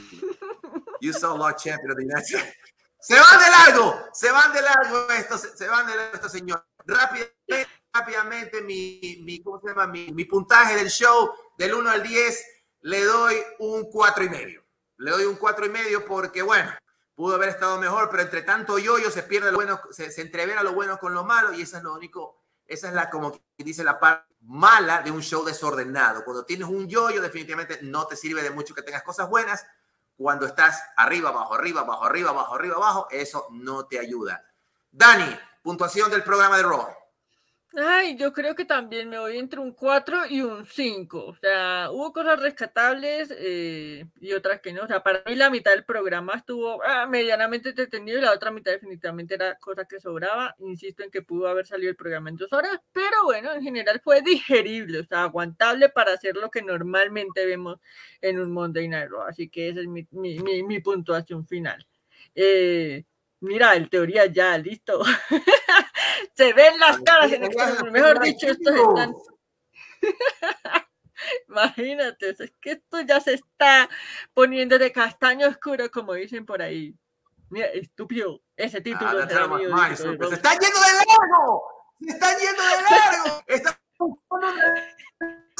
You saw Lord Champion of the United. Se van de largo, se van de largo estos, se van de largo estos señores. Rápidamente, rápidamente mi, mi, ¿cómo se llama? Mi, mi puntaje del show del 1 al 10 le doy un 4 y medio. Le doy un 4 y medio porque, bueno, pudo haber estado mejor, pero entre tanto yo-yo se pierde lo bueno, se, se entrevera lo bueno con lo malo y esa es lo único, esa es la, como dice la parte mala de un show desordenado. Cuando tienes un yo-yo, definitivamente no te sirve de mucho que tengas cosas buenas. Cuando estás arriba, abajo, arriba, abajo, arriba, abajo, arriba, abajo, eso no te ayuda. Dani, puntuación del programa de Raw. Ay, yo creo que también me voy entre un 4 y un 5. O sea, hubo cosas rescatables eh, y otras que no. O sea, para mí la mitad del programa estuvo ah, medianamente entretenido y la otra mitad definitivamente era cosa que sobraba. Insisto en que pudo haber salido el programa en dos horas, pero bueno, en general fue digerible, o sea, aguantable para hacer lo que normalmente vemos en un Monday Night Raw. Así que esa es mi, mi, mi, mi puntuación final. Eh, Mira, en teoría ya, listo. Se ven las caras en mejor dicho, estos están. Imagínate, es que esto ya se está poniendo de castaño oscuro, como dicen por ahí. Mira, estúpido, ese título. Ah, se está yendo de largo, se está yendo de largo. Está...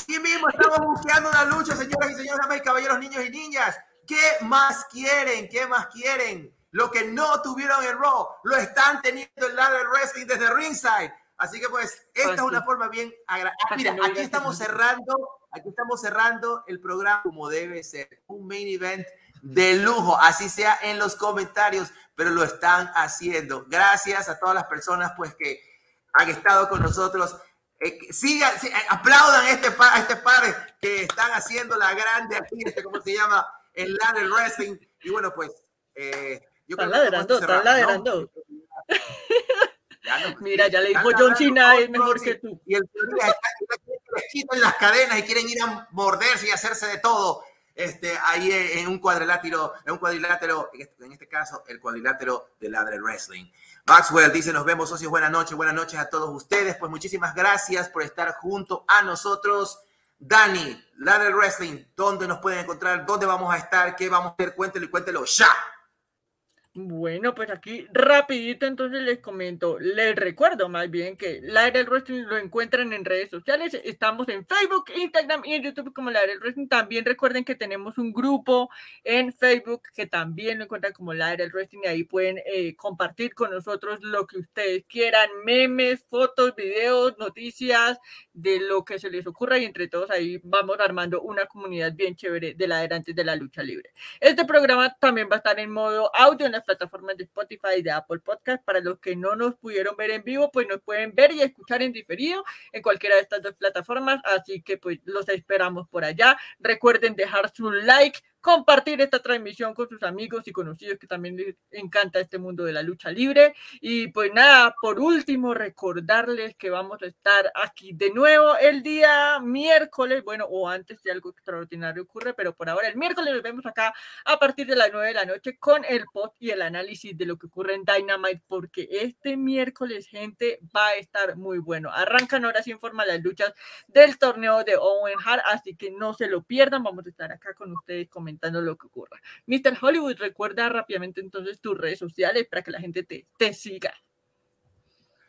Mismo estamos buscando una lucha, señoras y señores, caballeros, niños y niñas. ¿Qué más quieren? ¿Qué más quieren? Lo que no tuvieron en Raw, lo están teniendo en Ladder Wrestling desde ringside. Así que pues, esta es una forma bien agradable. Ah, mira, aquí estamos cerrando, aquí estamos cerrando el programa como debe ser. Un main event de lujo, así sea en los comentarios, pero lo están haciendo. Gracias a todas las personas pues que han estado con nosotros. Eh, sigan, eh, aplaudan a este, a este par que están haciendo la grande aquí, este, ¿cómo se llama? El Ladder Wrestling. Y bueno, pues eh, están ladrando, están ladrando. Mira, ya le dijo John Cena es mejor que tú. Y el les quitan las cadenas y quieren ir a morderse y hacerse de todo. Este, ahí en un cuadrilátero, en un cuadrilátero, en este, caso, el cuadrilátero de Ladre Wrestling. Maxwell dice, nos vemos socios, buenas noches, buenas noches a todos ustedes. Pues muchísimas gracias por estar junto a nosotros. Dani, Ladre Wrestling, ¿dónde nos pueden encontrar? ¿Dónde vamos a estar? ¿Qué vamos a hacer? Cuéntelo y cuéntelo ya. Bueno, pues aquí rapidito entonces les comento, les recuerdo más bien que la era del wrestling lo encuentran en redes sociales, estamos en Facebook, Instagram y en YouTube como la era del wrestling. También recuerden que tenemos un grupo en Facebook que también lo encuentran como la era del wrestling y ahí pueden eh, compartir con nosotros lo que ustedes quieran, memes, fotos, videos, noticias, de lo que se les ocurra y entre todos ahí vamos armando una comunidad bien chévere de la era antes de la lucha libre. Este programa también va a estar en modo audio en la plataformas de Spotify y de Apple Podcast. Para los que no nos pudieron ver en vivo, pues nos pueden ver y escuchar en diferido en cualquiera de estas dos plataformas. Así que pues los esperamos por allá. Recuerden dejar su like, compartir esta transmisión con sus amigos y conocidos que también les encanta este mundo de la lucha libre. Y pues nada, por último, recordarles que vamos a estar aquí de nuevo el día miércoles, bueno, o antes de algo extraordinario ocurre, pero por ahora el miércoles nos vemos acá a partir de las 9 de la noche con el post y el análisis de lo que ocurre en Dynamite, porque este miércoles, gente, va a estar muy bueno. Arrancan ahora sí en forma las luchas del torneo de Owen Hart, así que no se lo pierdan, vamos a estar acá con ustedes comentando lo que ocurra. Mr. Hollywood, recuerda rápidamente entonces tus redes sociales para que la gente te, te siga.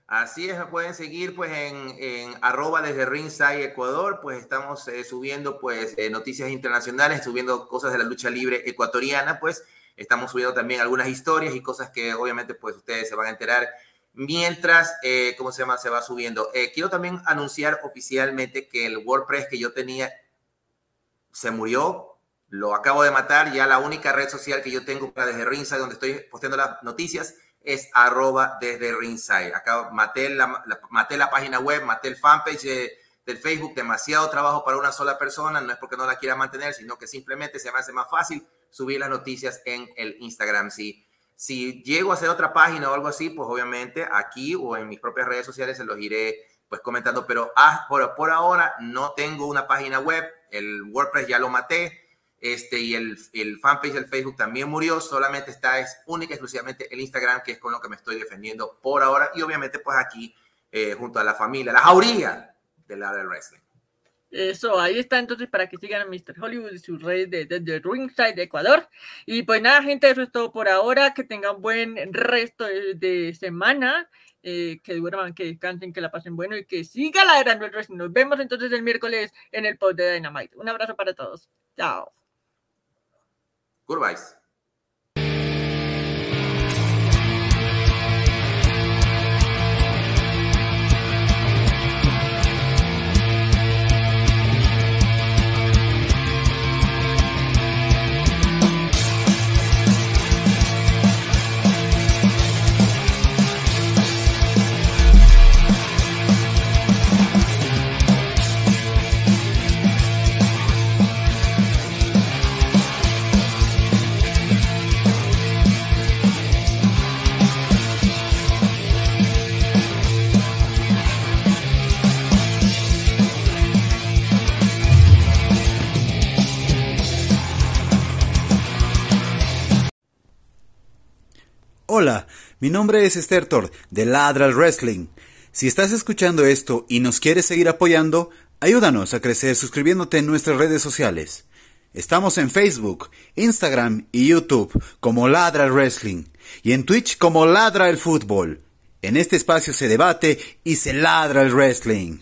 Así es, pueden seguir pues en, en arroba desde Ringside Ecuador, pues estamos eh, subiendo pues eh, noticias internacionales, subiendo cosas de la lucha libre ecuatoriana, pues estamos subiendo también algunas historias y cosas que obviamente pues ustedes se van a enterar mientras, eh, ¿cómo se llama? Se va subiendo. quiero también anunciar oficialmente que el WordPress que yo tenía se murió, lo acabo de matar, ya la única red social que yo tengo para desde Ringside, donde estoy posteando las noticias, es arroba desde Ringside. Acá maté la, maté la página web, maté el fanpage del Facebook, demasiado trabajo para una sola persona, no es porque no la quiera mantener, sino que simplemente se me hace más fácil subir las noticias en el Instagram. Si, si llego a hacer otra página o algo así, pues obviamente aquí o en mis propias redes sociales se los iré pues comentando, pero ah, por, por ahora no tengo una página web, el WordPress ya lo maté, este, y el, el fanpage del Facebook también murió, solamente está, es única exclusivamente el Instagram, que es con lo que me estoy defendiendo por ahora, y obviamente pues aquí, eh, junto a la familia, la jauría de la del wrestling. Eso, ahí está entonces para que sigan a Mr. Hollywood y sus redes de, de, de, Ringside de Ecuador. Y pues nada, gente, eso es todo por ahora. Que tengan buen resto de, de semana. Eh, que duerman, que descansen, que la pasen bueno y que siga la era del wrestling. Nos vemos entonces el miércoles en el pod de Dynamite. Un abrazo para todos. Chao. Curvais. Hola, mi nombre es Esther Thor de Ladral Wrestling. Si estás escuchando esto y nos quieres seguir apoyando, ayúdanos a crecer suscribiéndote en nuestras redes sociales. Estamos en Facebook, Instagram y YouTube como Ladra Wrestling y en Twitch como Ladra el Fútbol. En este espacio se debate y se ladra el wrestling.